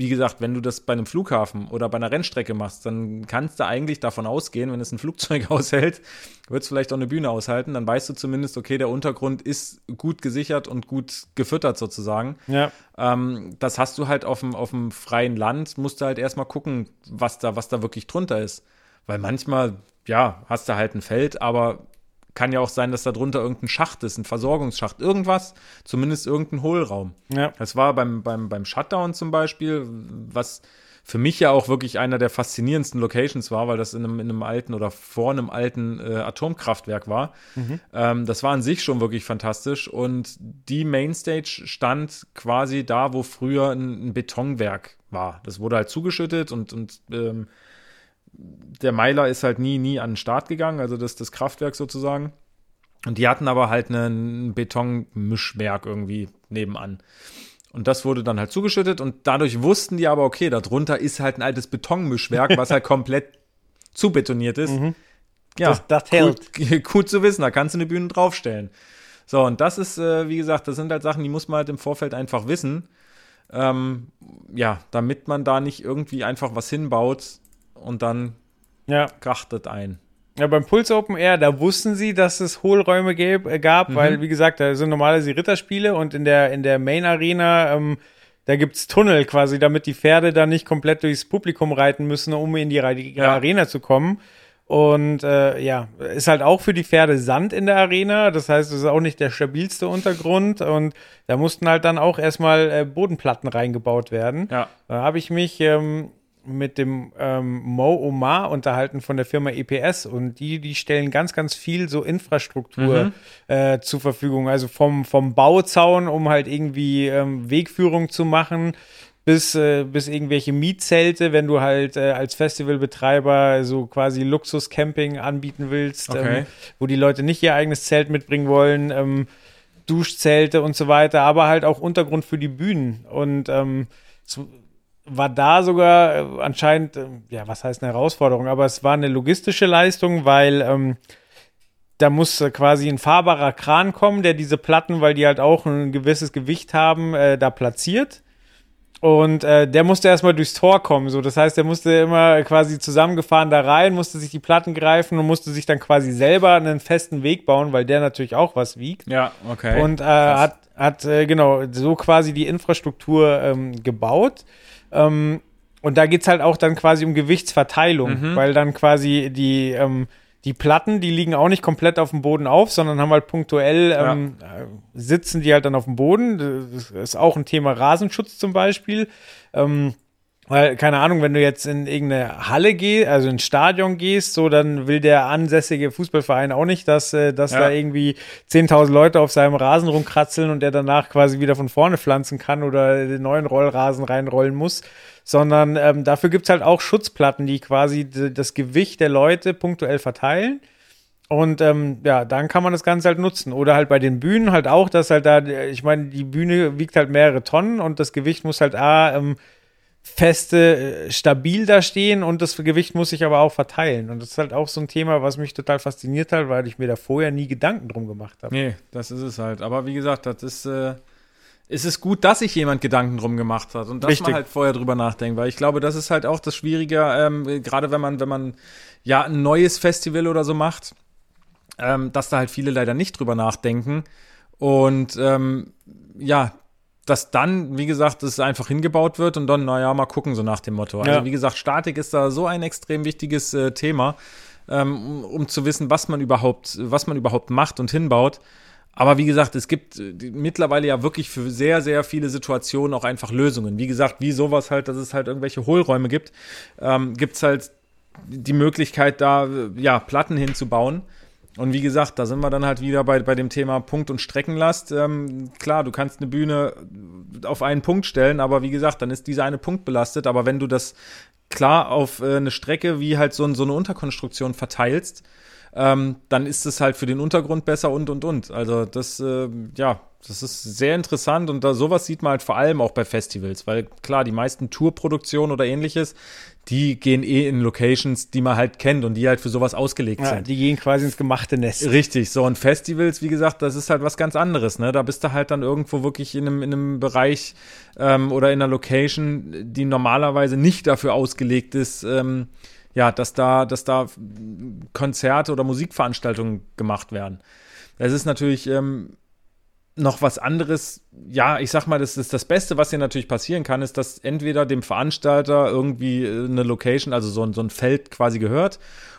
Wie gesagt, wenn du das bei einem Flughafen oder bei einer Rennstrecke machst, dann kannst du eigentlich davon ausgehen, wenn es ein *laughs* Flugzeug aushält, wird es vielleicht auch eine Bühne aushalten, dann weißt du zumindest, okay, der Untergrund ist gut gesichert und gut gefüttert sozusagen. Ja, Ähm, das hast du halt auf dem, auf dem freien Land, musst du halt erstmal gucken, was da, was da wirklich drunter ist. Weil manchmal, ja, hast du halt ein Feld, aber kann ja auch sein, dass da drunter irgendein Schacht ist, ein Versorgungsschacht, irgendwas, zumindest irgendein Hohlraum. ja. Das war beim, beim, beim Shutdown zum Beispiel, was für mich ja auch wirklich einer der faszinierendsten Locations war, weil das in einem, in einem alten oder vor einem alten äh, Atomkraftwerk war. Ähm, das war an sich schon wirklich fantastisch und die Mainstage stand quasi da, wo früher ein, ein Betonwerk war. Das wurde halt zugeschüttet und, und ähm, der Meiler ist halt nie, nie an den Start gegangen, also das, das Kraftwerk sozusagen. Und die hatten aber halt einen Betonmischwerk irgendwie nebenan. Und das wurde dann halt zugeschüttet und dadurch wussten die aber, okay, darunter ist halt ein altes Betonmischwerk, was halt komplett *laughs* zubetoniert ist. Ja, Das- das hält. Gut, *laughs* gut zu wissen, da kannst du eine Bühne draufstellen. So, und das ist, äh, wie gesagt, das sind halt Sachen, die muss man halt im Vorfeld einfach wissen. Ähm, ja, damit man da nicht irgendwie einfach was hinbaut und dann Ja. krachtet ein. Ja, beim Puls Open Air, da wussten sie, dass es Hohlräume äh, gab, weil, wie gesagt, da sind normalerweise Ritterspiele und in der, in der Main Arena, ähm, da gibt's Tunnel quasi, damit die Pferde da nicht komplett durchs Publikum reiten müssen, um in die Ja. Arena zu kommen. Und äh, ja, ist halt auch für die Pferde Sand in der Arena. Das heißt, es ist auch nicht der stabilste Untergrund. Und da mussten halt dann auch erstmal äh, Bodenplatten reingebaut werden. Ja. Da habe ich mich ähm, mit dem ähm, Mo Omar unterhalten von der Firma EPS und die, die stellen ganz, ganz viel so Infrastruktur äh, zur Verfügung. Also vom, vom Bauzaun, um halt irgendwie ähm, Wegführung zu machen, bis, äh, bis irgendwelche Mietzelte, wenn du halt äh, als Festivalbetreiber so quasi Luxuscamping anbieten willst, Okay. ähm, wo die Leute nicht ihr eigenes Zelt mitbringen wollen. Ähm, Duschzelte und so weiter, aber halt auch Untergrund für die Bühnen. Und ähm, war da sogar äh, anscheinend, äh, ja, was heißt eine Herausforderung, aber es war eine logistische Leistung, weil ähm, da muss äh, quasi ein fahrbarer Kran kommen, der diese Platten, weil die halt auch ein gewisses Gewicht haben, äh, da platziert. und äh, der musste erstmal durchs Tor kommen. So, das heißt, der musste immer quasi zusammengefahren da rein, musste sich die Platten greifen und musste sich dann quasi selber einen festen Weg bauen, weil der natürlich auch was wiegt. Ja, okay. Und äh, hat, hat äh, genau so quasi die Infrastruktur ähm, gebaut. Ähm, und da geht's halt auch dann quasi um Gewichtsverteilung, Mhm. weil dann quasi die, ähm, die Platten, die liegen auch nicht komplett auf dem Boden auf, sondern haben halt punktuell ähm, äh, sitzen die halt dann auf dem Boden. Das ist auch ein Thema Rasenschutz zum Beispiel. Ähm, weil, keine Ahnung, wenn du jetzt in irgendeine Halle gehst, also ins Stadion gehst, so, dann will der ansässige Fußballverein auch nicht, dass, äh, dass Ja. da irgendwie 10.000 Leute auf seinem Rasen rumkratzeln und der danach quasi wieder von vorne pflanzen kann oder den neuen Rollrasen reinrollen muss. Sondern ähm, dafür gibt's halt auch Schutzplatten, die quasi das Gewicht der Leute punktuell verteilen. Und ähm, ja, dann kann man das Ganze halt nutzen. Oder halt bei den Bühnen halt auch, dass halt da, ich meine, die Bühne wiegt halt mehrere Tonnen und das Gewicht muss halt A, ähm, feste, äh, stabil da stehen und das Gewicht muss sich aber auch verteilen. Und das ist halt auch so ein Thema, was mich total fasziniert hat, weil ich mir da vorher nie Gedanken drum gemacht habe. Nee, das ist es halt. Aber wie gesagt, das ist, äh, es ist gut, dass sich jemand Gedanken drum gemacht hat und dass Richtig. man halt vorher drüber nachdenkt, weil ich glaube, das ist halt auch das Schwierige, ähm, gerade wenn man, wenn man ja ein neues Festival oder so macht, ähm, dass da halt viele leider nicht drüber nachdenken und ähm, ja, dass dann, wie gesagt, es einfach hingebaut wird und dann, naja, mal gucken, so nach dem Motto. Also, Ja. wie gesagt, Statik ist da so ein extrem wichtiges äh, Thema, ähm, um, zu wissen, was man überhaupt, was man überhaupt macht und hinbaut. Aber wie gesagt, es gibt äh, mittlerweile ja wirklich für sehr, sehr viele Situationen auch einfach Lösungen. Wie gesagt, wie sowas halt, dass es halt irgendwelche Hohlräume gibt, ähm, gibt es halt die Möglichkeit, da äh, ja, Platten hinzubauen. Und wie gesagt, da sind wir dann halt wieder bei, bei dem Thema Punkt- und Streckenlast. Ähm, klar, du kannst eine Bühne auf einen Punkt stellen, aber wie gesagt, dann ist dieser eine Punkt belastet. Aber wenn du das klar auf äh, eine Strecke wie halt so, so eine Unterkonstruktion verteilst, ähm, dann ist es halt für den Untergrund besser und und und. Also das, äh, ja, das ist sehr interessant und da sowas sieht man halt vor allem auch bei Festivals, weil klar, die meisten Tourproduktionen oder ähnliches, die gehen eh in Locations, die man halt kennt und die halt für sowas ausgelegt Ja, sind. die gehen quasi ins gemachte Nest. Richtig, so und Festivals, wie gesagt, das ist halt was ganz anderes, ne? Da bist du halt dann irgendwo wirklich in einem, in einem Bereich ähm, oder in einer Location, die normalerweise nicht dafür ausgelegt ist, ähm, ja, dass da, dass da Konzerte oder Musikveranstaltungen gemacht werden. Das ist natürlich ähm, noch was anderes. Ja, ich sag mal, das ist das Beste, was hier natürlich passieren kann, ist, dass entweder dem Veranstalter irgendwie äh, eine Location, also so, ein- so ein Feld quasi gehört,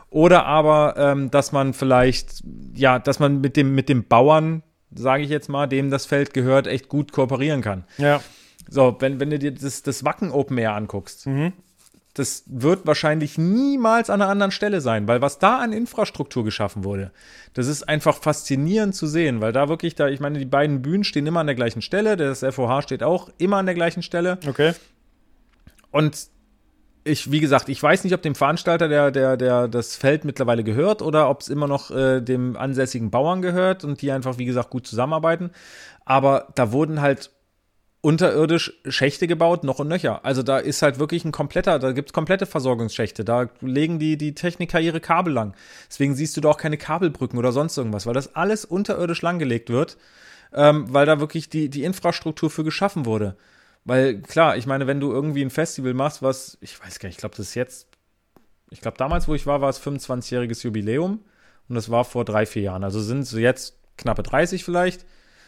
oder aber, ähm, dass man vielleicht, ja, dass man mit dem, mit dem Bauern, sage ich jetzt mal, dem das Feld gehört, echt gut kooperieren kann. Ja. So, wenn, wenn du dir das, das Wacken Open Air anguckst, das wird wahrscheinlich niemals an einer anderen Stelle sein, weil was da an Infrastruktur geschaffen wurde, das ist einfach faszinierend zu sehen, weil da wirklich da, ich meine, die beiden Bühnen stehen immer an der gleichen Stelle, das FOH steht auch immer an der gleichen Stelle Okay. und ich, wie gesagt, ich weiß nicht, ob dem Veranstalter der, der, der das Feld mittlerweile gehört oder ob es immer noch äh, dem ansässigen Bauern gehört und die einfach, wie gesagt, gut zusammenarbeiten. Aber da wurden halt unterirdisch Schächte gebaut, noch und nöcher. Also da ist halt wirklich ein kompletter, da gibt's komplette Versorgungsschächte. Da legen die, die Techniker ihre Kabel lang. Deswegen siehst du da auch keine Kabelbrücken oder sonst irgendwas, weil das alles unterirdisch langgelegt wird, ähm, weil da wirklich die, die Infrastruktur für geschaffen wurde. Weil klar, ich meine, wenn du irgendwie ein Festival machst, was, ich weiß gar nicht, ich glaube, das ist jetzt, ich glaube, damals, wo ich war, war es 25-jähriges Jubiläum und das war vor drei, vier Jahren. Also sind so jetzt knappe 30 vielleicht.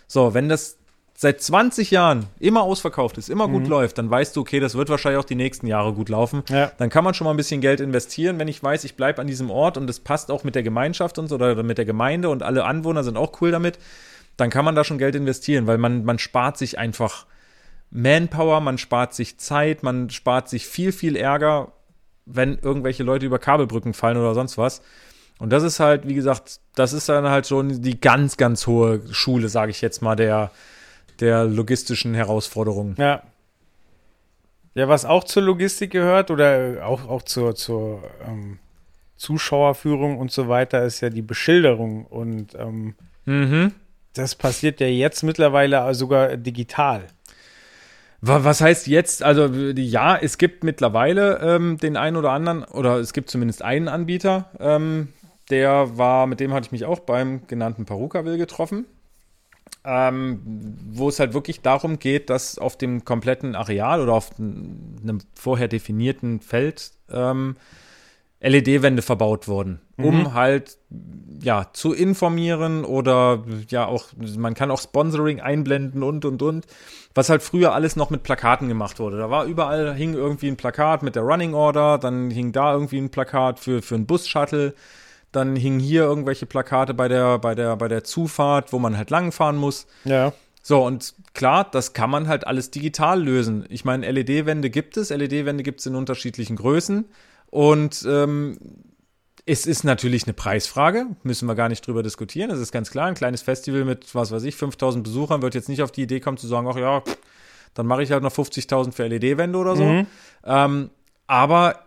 So, wenn das seit 20 Jahren immer ausverkauft ist, immer gut läuft, dann weißt du, okay, das wird wahrscheinlich auch die nächsten Jahre gut laufen. Ja. Dann kann man schon mal ein bisschen Geld investieren, wenn ich weiß, ich bleibe an diesem Ort und es passt auch mit der Gemeinschaft und so oder mit der Gemeinde und alle Anwohner sind auch cool damit. Dann kann man da schon Geld investieren, weil man, man spart sich einfach Manpower, man spart sich Zeit, man spart sich viel, viel Ärger, wenn irgendwelche Leute über Kabelbrücken fallen oder sonst was. Und das ist halt, wie gesagt, das ist dann halt schon die ganz, ganz hohe Schule, sage ich jetzt mal, der, der logistischen Herausforderungen. Ja. Ja, was auch zur Logistik gehört oder auch, auch zur, zur ähm, Zuschauerführung und so weiter, ist ja die Beschilderung. Und ähm, Mhm. das passiert ja jetzt mittlerweile sogar digital. Wa- Was heißt jetzt? Also ja, es gibt mittlerweile ähm, den einen oder anderen, oder es gibt zumindest einen Anbieter, ähm, der war, mit dem hatte ich mich auch beim genannten Perukaville getroffen. Ähm, wo es halt wirklich darum geht, dass auf dem kompletten Areal oder auf einem vorher definierten Feld ähm, LED-Wände verbaut wurden, um Mhm. halt ja zu informieren oder ja auch man kann auch Sponsoring einblenden und und und, was halt früher alles noch mit Plakaten gemacht wurde. Da war überall hing irgendwie ein Plakat mit der Running Order, dann hing da irgendwie ein Plakat für für einen Bus-Shuttle, dann hingen hier irgendwelche Plakate bei der bei der bei der Zufahrt, wo man halt langfahren muss. Ja. So, und klar, das kann man halt alles digital lösen. Ich meine, LED-Wände gibt es, LED-Wände gibt es in unterschiedlichen Größen. Und ähm, es ist natürlich eine Preisfrage, müssen wir gar nicht drüber diskutieren. Das ist ganz klar. Ein kleines Festival mit, was weiß ich, 5000 Besuchern wird jetzt nicht auf die Idee kommen zu sagen, ach ja, pff, dann mache ich halt noch 50.000 für LED-Wände oder so. Mhm. Ähm, aber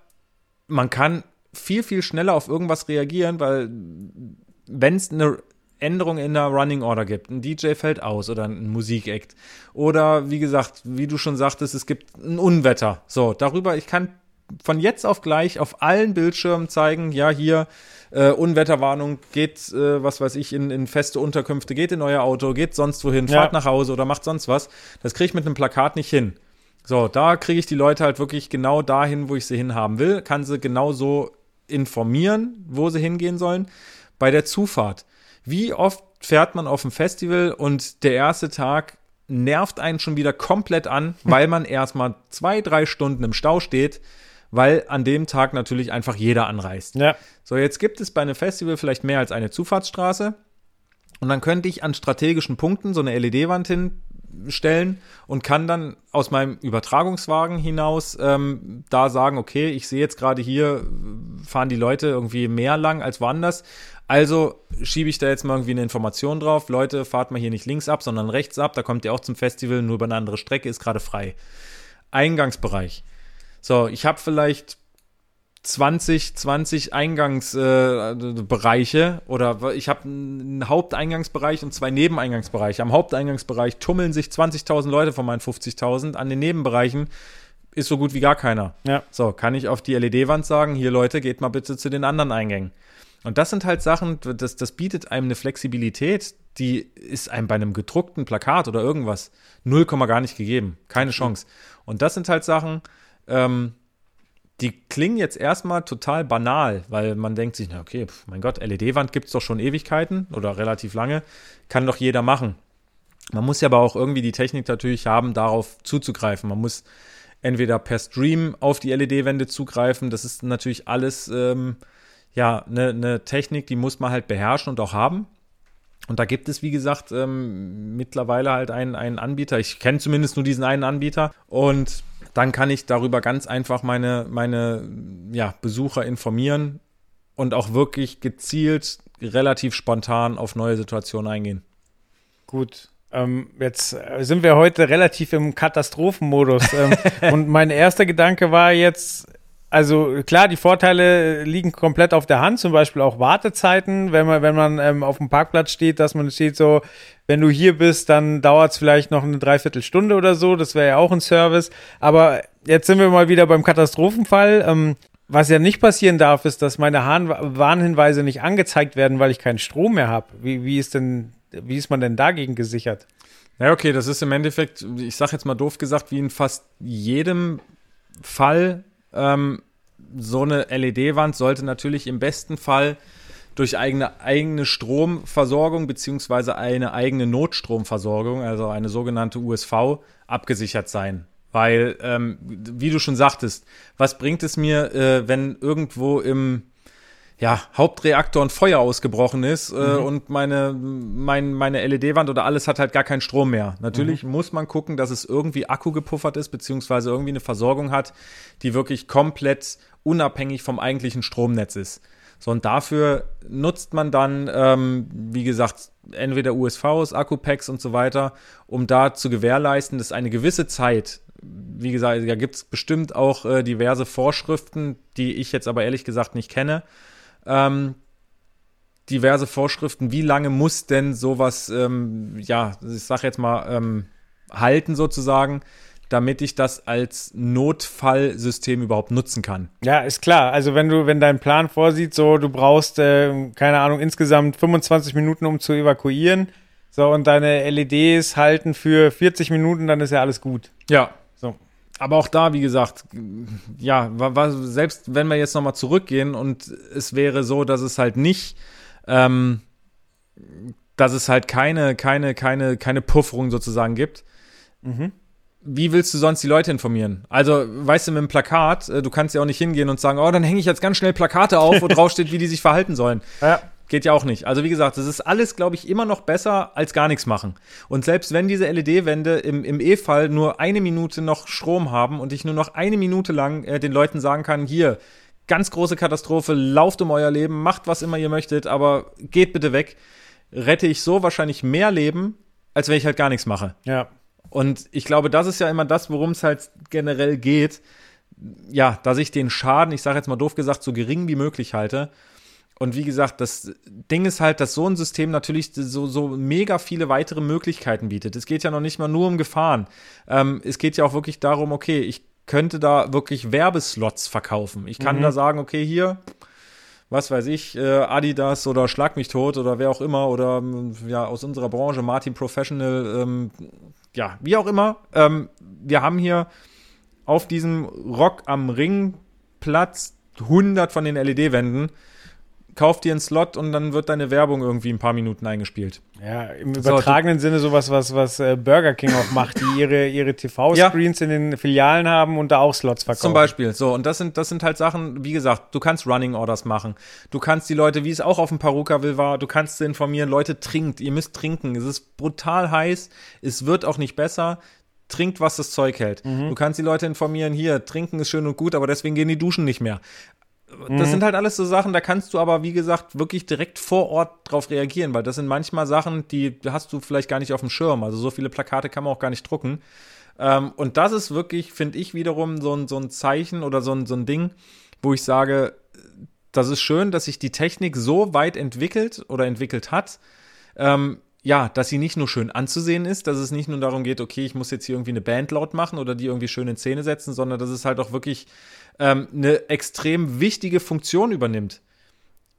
man kann viel, viel schneller auf irgendwas reagieren, weil wenn es eine Änderung in der Running Order gibt, ein DJ fällt aus oder ein Musikakt oder wie gesagt, wie du schon sagtest, es gibt ein Unwetter. So, darüber, ich kann von jetzt auf gleich auf allen Bildschirmen zeigen, ja, hier äh, Unwetterwarnung, geht, äh, was weiß ich, in, in feste Unterkünfte, geht in euer Auto, geht sonst wohin, Ja. fahrt nach Hause oder macht sonst was. Das kriege ich mit einem Plakat nicht hin. So, da kriege ich die Leute halt wirklich genau dahin, wo ich sie hinhaben will, kann sie genau so informieren, wo sie hingehen sollen. Bei der Zufahrt. Wie oft fährt man auf ein Festival und der erste Tag nervt einen schon wieder komplett an, *laughs* weil man erstmal zwei, drei Stunden im Stau steht, weil an dem Tag natürlich einfach jeder anreist. Ja. So, jetzt gibt es bei einem Festival vielleicht mehr als eine Zufahrtsstraße. Und dann könnte ich an strategischen Punkten so eine LED-Wand hinstellen und kann dann aus meinem Übertragungswagen hinaus ähm, da sagen, okay, ich sehe jetzt gerade hier, fahren die Leute irgendwie mehr lang als woanders. Also schiebe ich da jetzt mal irgendwie eine Information drauf. Leute, fahrt mal hier nicht links ab, sondern rechts ab. Da kommt ihr auch zum Festival, nur über eine andere Strecke, ist gerade frei. Eingangsbereich. So, ich habe vielleicht 20, 20 Eingangsbereiche äh, oder ich habe einen Haupteingangsbereich und zwei Nebeneingangsbereiche. Am Haupteingangsbereich tummeln sich 20.000 Leute von meinen 50.000. An den Nebenbereichen ist so gut wie gar keiner. Ja. So, kann ich auf die LED-Wand sagen, hier Leute, geht mal bitte zu den anderen Eingängen. Und das sind halt Sachen, das, das bietet einem eine Flexibilität, die ist einem bei einem gedruckten Plakat oder irgendwas null Komma gar nicht gegeben. Keine Chance. Und das sind halt Sachen, ähm, die klingen jetzt erstmal total banal, weil man denkt sich, na okay, pf, mein Gott, LED-Wand gibt es doch schon Ewigkeiten oder relativ lange, kann doch jeder machen. Man muss ja aber auch irgendwie die Technik natürlich haben, darauf zuzugreifen. Man muss entweder per Stream auf die LED-Wände zugreifen. Das ist natürlich alles ähm, ja eine ne Technik, die muss man halt beherrschen und auch haben. Und da gibt es, wie gesagt, ähm, mittlerweile halt einen, einen Anbieter. Ich kenne zumindest nur diesen einen Anbieter. Und dann kann ich darüber ganz einfach meine, meine ja, Besucher informieren und auch wirklich gezielt, relativ spontan auf neue Situationen eingehen. Gut. Ähm, jetzt äh, sind wir heute relativ im Katastrophenmodus. ähm, *laughs* und mein erster Gedanke war jetzt, also klar, die Vorteile liegen komplett auf der Hand, zum Beispiel auch Wartezeiten, wenn man, wenn man ähm, auf dem Parkplatz steht, dass man steht so, wenn du hier bist, dann dauert es vielleicht noch eine Dreiviertelstunde oder so, das wäre ja auch ein Service. Aber jetzt sind wir mal wieder beim Katastrophenfall. Ähm, was ja nicht passieren darf, ist, dass meine Hahn Warnhinweise nicht angezeigt werden, weil ich keinen Strom mehr habe. Wie, wie ist denn, wie ist man denn dagegen gesichert? Ja, okay, das ist im Endeffekt, ich sage jetzt mal doof gesagt, wie in fast jedem Fall ähm, so eine LED-Wand sollte natürlich im besten Fall durch eigene, eigene Stromversorgung beziehungsweise eine eigene Notstromversorgung, also eine sogenannte USV, abgesichert sein. Weil, ähm, wie du schon sagtest, was bringt es mir, äh, wenn irgendwo im ja, Hauptreaktor ein Feuer ausgebrochen ist äh, und meine, mein, meine LED-Wand oder alles hat halt gar keinen Strom mehr. Natürlich muss man gucken, dass es irgendwie Akku gepuffert ist, beziehungsweise irgendwie eine Versorgung hat, die wirklich komplett unabhängig vom eigentlichen Stromnetz ist. So, und dafür nutzt man dann, ähm, wie gesagt, entweder USVs, Akkupacks und so weiter, um da zu gewährleisten, dass eine gewisse Zeit, wie gesagt, da gibt es bestimmt auch äh, diverse Vorschriften, die ich jetzt aber ehrlich gesagt nicht kenne, ähm, diverse Vorschriften, wie lange muss denn sowas, ähm, ja, ich sag jetzt mal, ähm, halten sozusagen, damit ich das als Notfallsystem überhaupt nutzen kann. Ja, ist klar. Also wenn du, wenn dein Plan vorsieht, so du brauchst, äh, keine Ahnung, insgesamt 25 Minuten, um zu evakuieren, So, und deine LEDs halten für 40 Minuten, dann ist ja alles gut. Ja. Aber auch da, wie gesagt, ja, war, war, selbst wenn wir jetzt nochmal zurückgehen und es wäre so, dass es halt nicht, ähm, dass es halt keine, keine, keine, keine Pufferung sozusagen gibt. Wie willst du sonst die Leute informieren? Also, weißt du, mit dem Plakat, äh, du kannst ja auch nicht hingehen und sagen, oh, dann hänge ich jetzt ganz schnell Plakate auf, wo drauf steht, wie die sich verhalten sollen. *laughs* Ja. Geht ja auch nicht. Also wie gesagt, das ist alles, glaube ich, immer noch besser als gar nichts machen. Und selbst wenn diese LED-Wände im, im E-Fall nur eine Minute noch Strom haben und ich nur noch eine Minute lang äh, den Leuten sagen kann, hier, ganz große Katastrophe, lauft um euer Leben, macht was immer ihr möchtet, aber geht bitte weg, rette ich so wahrscheinlich mehr Leben, als wenn ich halt gar nichts mache. Ja. Und ich glaube, das ist ja immer das, worum es halt generell geht. Ja, dass ich den Schaden, ich sage jetzt mal doof gesagt, so gering wie möglich halte. Und wie gesagt, das Ding ist halt, dass so ein System natürlich so, so mega viele weitere Möglichkeiten bietet. Es geht ja noch nicht mal nur um Gefahren. Ähm, es geht ja auch wirklich darum, okay, ich könnte da wirklich Werbeslots verkaufen. Ich kann da sagen, okay, hier, was weiß ich, äh, Adidas oder Schlag mich tot oder wer auch immer oder ähm, ja, aus unserer Branche, Martin Professional, ähm, ja, wie auch immer. Ähm, wir haben hier auf diesem Rock am Ring Platz 100 von den LED-Wänden. Kauf dir einen Slot und dann wird deine Werbung irgendwie ein paar Minuten eingespielt. Ja, im übertragenen Sinne sowas, was, was äh, Burger King auch macht, die ihre, ihre TV-Screens in den Filialen haben und da auch Slots verkaufen. Zum Beispiel. So, und das sind, das sind halt Sachen, wie gesagt, du kannst Running Orders machen. Du kannst die Leute, wie es auch auf dem Paruka-Will war, du kannst sie informieren, Leute, trinkt, ihr müsst trinken. Es ist brutal heiß, es wird auch nicht besser. Trinkt, was das Zeug hält. Du kannst die Leute informieren, hier, trinken ist schön und gut, aber deswegen gehen die Duschen nicht mehr. Das sind halt alles so Sachen, da kannst du aber, wie gesagt, wirklich direkt vor Ort drauf reagieren, weil das sind manchmal Sachen, die hast du vielleicht gar nicht auf dem Schirm. Also so viele Plakate kann man auch gar nicht drucken. Ähm, und das ist wirklich, finde ich, wiederum so ein, so ein Zeichen oder so ein, so ein Ding, wo ich sage, das ist schön, dass sich die Technik so weit entwickelt oder entwickelt hat, ähm, ja, dass sie nicht nur schön anzusehen ist, dass es nicht nur darum geht, okay, ich muss jetzt hier irgendwie eine Band laut machen oder die irgendwie schön in Szene setzen, sondern dass es halt auch wirklich ähm, eine extrem wichtige Funktion übernimmt.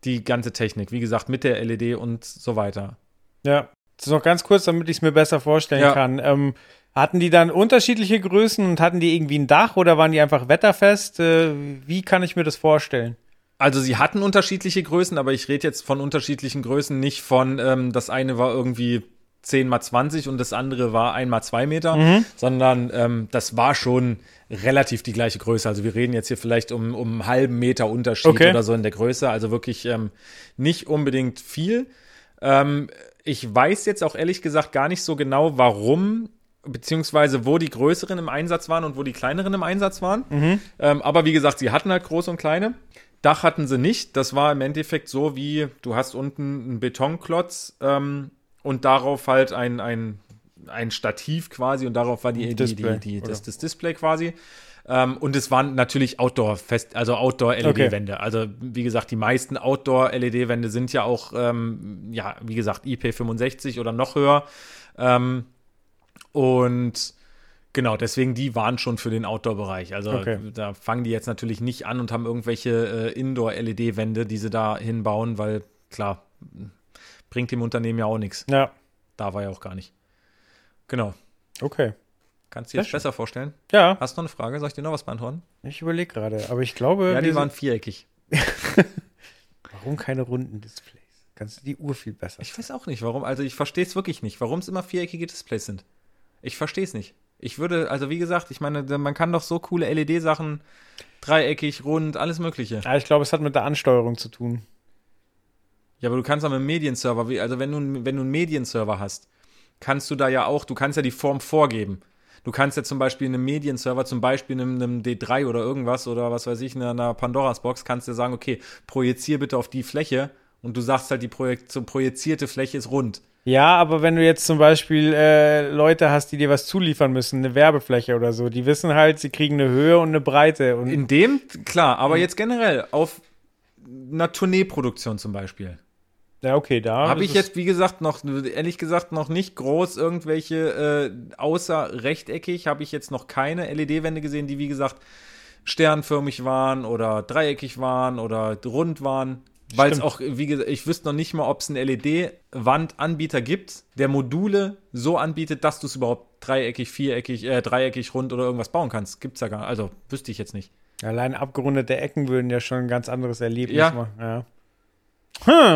Die ganze Technik, wie gesagt, mit der LED und so weiter. Ja. Das ist noch ganz kurz, damit ich es mir besser vorstellen Ja. kann. Ähm, hatten die dann unterschiedliche Größen und hatten die irgendwie ein Dach oder waren die einfach wetterfest? Äh, wie kann ich mir das vorstellen? Also sie hatten unterschiedliche Größen, aber ich rede jetzt von unterschiedlichen Größen, nicht von, ähm, das eine war irgendwie 10 mal 20 und das andere war 1 mal 2 Meter, sondern ähm, das war schon relativ die gleiche Größe. Also wir reden jetzt hier vielleicht um, um einen halben Meter Unterschied Okay. oder so in der Größe, also wirklich ähm, nicht unbedingt viel. Ähm, ich weiß jetzt auch ehrlich gesagt gar nicht so genau, warum beziehungsweise wo die größeren im Einsatz waren und wo die kleineren im Einsatz waren. Ähm, aber wie gesagt, sie hatten halt große und kleine. Dach hatten sie nicht. Das war im Endeffekt so wie, du hast unten einen Betonklotz ähm, und darauf halt ein, ein, ein Stativ quasi und darauf war die, die, Display, die, die, das, das Display quasi. Ähm, und es waren natürlich Outdoor-Fest, also Outdoor-LED-Wände. Also wie gesagt, die meisten Outdoor-LED-Wände sind ja auch, ähm, ja, wie gesagt, IP65 oder noch höher. Ähm, und genau, deswegen die waren schon für den Outdoor-Bereich. Also Okay. da fangen die jetzt natürlich nicht an und haben irgendwelche äh, Indoor-LED-Wände, die sie da hinbauen, weil klar, bringt dem Unternehmen ja auch nichts. Ja, Da war ja auch gar nicht. Genau. okay. Kannst du dir schön. besser vorstellen? Ja, Hast du noch eine Frage? Soll ich dir noch was beantworten? ich überlege gerade. Aber ich glaube, Ja, die waren viereckig. *laughs* warum keine runden Displays? Kannst du die Uhr viel besser. Ich weiß auch nicht, warum. Also ich verstehe es wirklich nicht, warum es immer viereckige Displays sind. Ich verstehe es nicht. Ich würde, also wie gesagt, ich meine, man kann doch so coole LED-Sachen, dreieckig, rund, alles Mögliche. Ja, ich glaube, es hat mit der Ansteuerung zu tun. Ja, aber du kannst auch mit einem Medienserver, also wenn du, wenn du einen Medienserver hast, kannst du da ja auch, du kannst ja die Form vorgeben. Du kannst ja zum Beispiel einem Medienserver, zum Beispiel einem, einem D3 oder irgendwas oder was weiß ich, einer, einer Pandoras Box, kannst du sagen, okay, projizier bitte auf die Fläche und du sagst halt, die Projek so projizierte Fläche ist rund. Ja, aber wenn du jetzt zum Beispiel äh, Leute hast, die dir was zuliefern müssen, eine Werbefläche oder so, die wissen halt, sie kriegen eine Höhe und eine Breite. Und In dem, klar, aber jetzt generell auf einer Tourneeproduktion zum Beispiel. Ja, okay, da Habe ich es- jetzt, wie gesagt, noch, ehrlich gesagt, noch nicht groß irgendwelche, äh, außer rechteckig, habe ich jetzt noch keine LED-Wände gesehen, die, wie gesagt, sternförmig waren oder dreieckig waren oder rund waren. Weil es auch, wie gesagt, ich wüsste noch nicht mal, ob es einen LED-Wandanbieter gibt, der Module so anbietet, dass du es überhaupt dreieckig, viereckig, äh, dreieckig, rund oder irgendwas bauen kannst. Gibt's ja gar nicht. Also wüsste ich jetzt nicht. Allein abgerundete Ecken würden ja schon ein ganz anderes Erlebnis Ja. machen. Ja.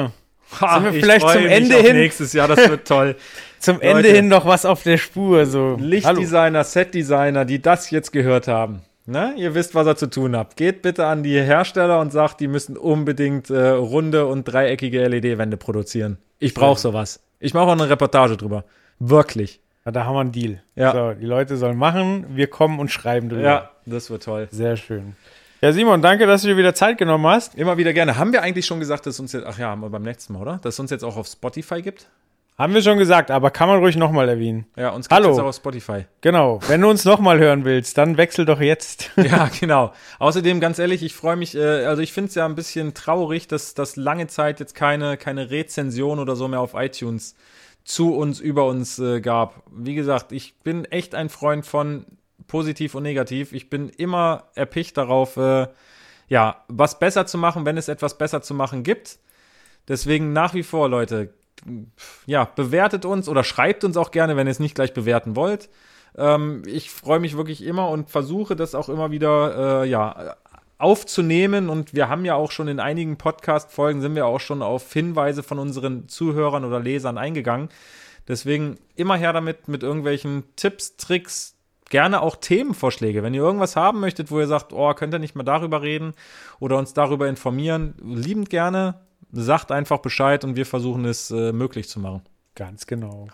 Hm. Ha, Sind wir ich vielleicht zum Ende hin? Nächstes Jahr, das wird toll. *laughs* Zum Leute. Ende hin noch was auf der Spur. So. Hallo. Lichtdesigner, Setdesigner, die das jetzt gehört haben. Ne? Ihr wisst, was ihr zu tun habt. Geht bitte an die Hersteller und sagt, die müssen unbedingt äh, runde und dreieckige LED-Wände produzieren. Ich brauche sowas. Ich mache auch eine Reportage drüber. Wirklich. Ja, da haben wir einen Deal. Ja. So, die Leute sollen machen, wir kommen und schreiben drüber. Ja, das wird toll. Sehr schön. Ja, Simon, danke, dass du dir wieder Zeit genommen hast. Immer wieder gerne. Haben wir eigentlich schon gesagt, dass es uns jetzt, ach ja, haben wir beim letzten Mal, oder? Dass es uns jetzt auch auf Spotify gibt? Haben wir schon gesagt, aber kann man ruhig nochmal erwähnen. Ja, uns gibt es jetzt auch auf Spotify. Genau. Wenn du uns nochmal hören willst, dann wechsel doch jetzt. *laughs* Ja, genau. Außerdem, ganz ehrlich, ich freue mich, äh, also ich finde es ja ein bisschen traurig, dass, dass lange Zeit jetzt keine, keine Rezension oder so mehr auf iTunes zu uns, über uns äh, gab. Wie gesagt, ich bin echt ein Freund von positiv und negativ. Ich bin immer erpicht darauf, äh, ja, was besser zu machen, wenn es etwas besser zu machen gibt. Deswegen nach wie vor, Leute, ja, bewertet uns oder schreibt uns auch gerne, wenn ihr es nicht gleich bewerten wollt. Ähm, ich freue mich wirklich immer und versuche das auch immer wieder, äh, ja, aufzunehmen. Und wir haben ja auch schon in einigen Podcast-Folgen sind wir auch schon auf Hinweise von unseren Zuhörern oder Lesern eingegangen. Deswegen immer her damit mit irgendwelchen Tipps, Tricks, gerne auch Themenvorschläge. Wenn ihr irgendwas haben möchtet, wo ihr sagt, oh, könnt ihr nicht mal darüber reden oder uns darüber informieren, liebend gerne. Sagt einfach Bescheid und wir versuchen es äh, möglich zu machen. Ganz genau.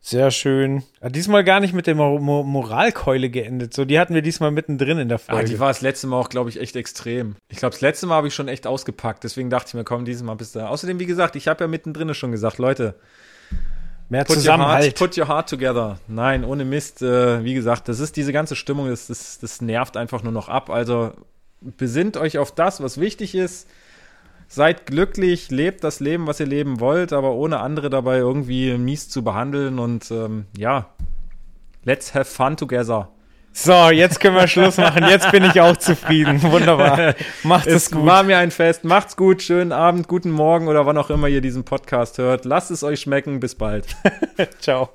Sehr schön. Ja, diesmal gar nicht mit der Mo Mo Moralkeule geendet. So, die hatten wir diesmal mittendrin in der Ah, Folge. die war das letzte Mal auch, glaube ich, echt extrem. Ich glaube, das letzte Mal habe ich schon echt ausgepackt. Deswegen dachte ich mir, komm, dieses Mal bist du. Außerdem, wie gesagt, ich habe ja mittendrin schon gesagt, Leute, Mehr put your, heart, Zusammenhalt. put your heart together. Nein, ohne Mist. Äh, wie gesagt, das ist diese ganze Stimmung, das, das, das nervt einfach nur noch ab. Also besinnt euch auf das, was wichtig ist. Seid glücklich, lebt das Leben, was ihr leben wollt, aber ohne andere dabei irgendwie mies zu behandeln. Und ähm, ja, let's have fun together. So, jetzt können wir Schluss machen. Jetzt bin ich auch zufrieden. *laughs* Wunderbar. Macht es Es gut. war mir ein Fest. Macht's gut, schönen Abend, guten Morgen oder wann auch immer ihr diesen Podcast hört. Lasst es euch schmecken. Bis bald. *laughs* Ciao.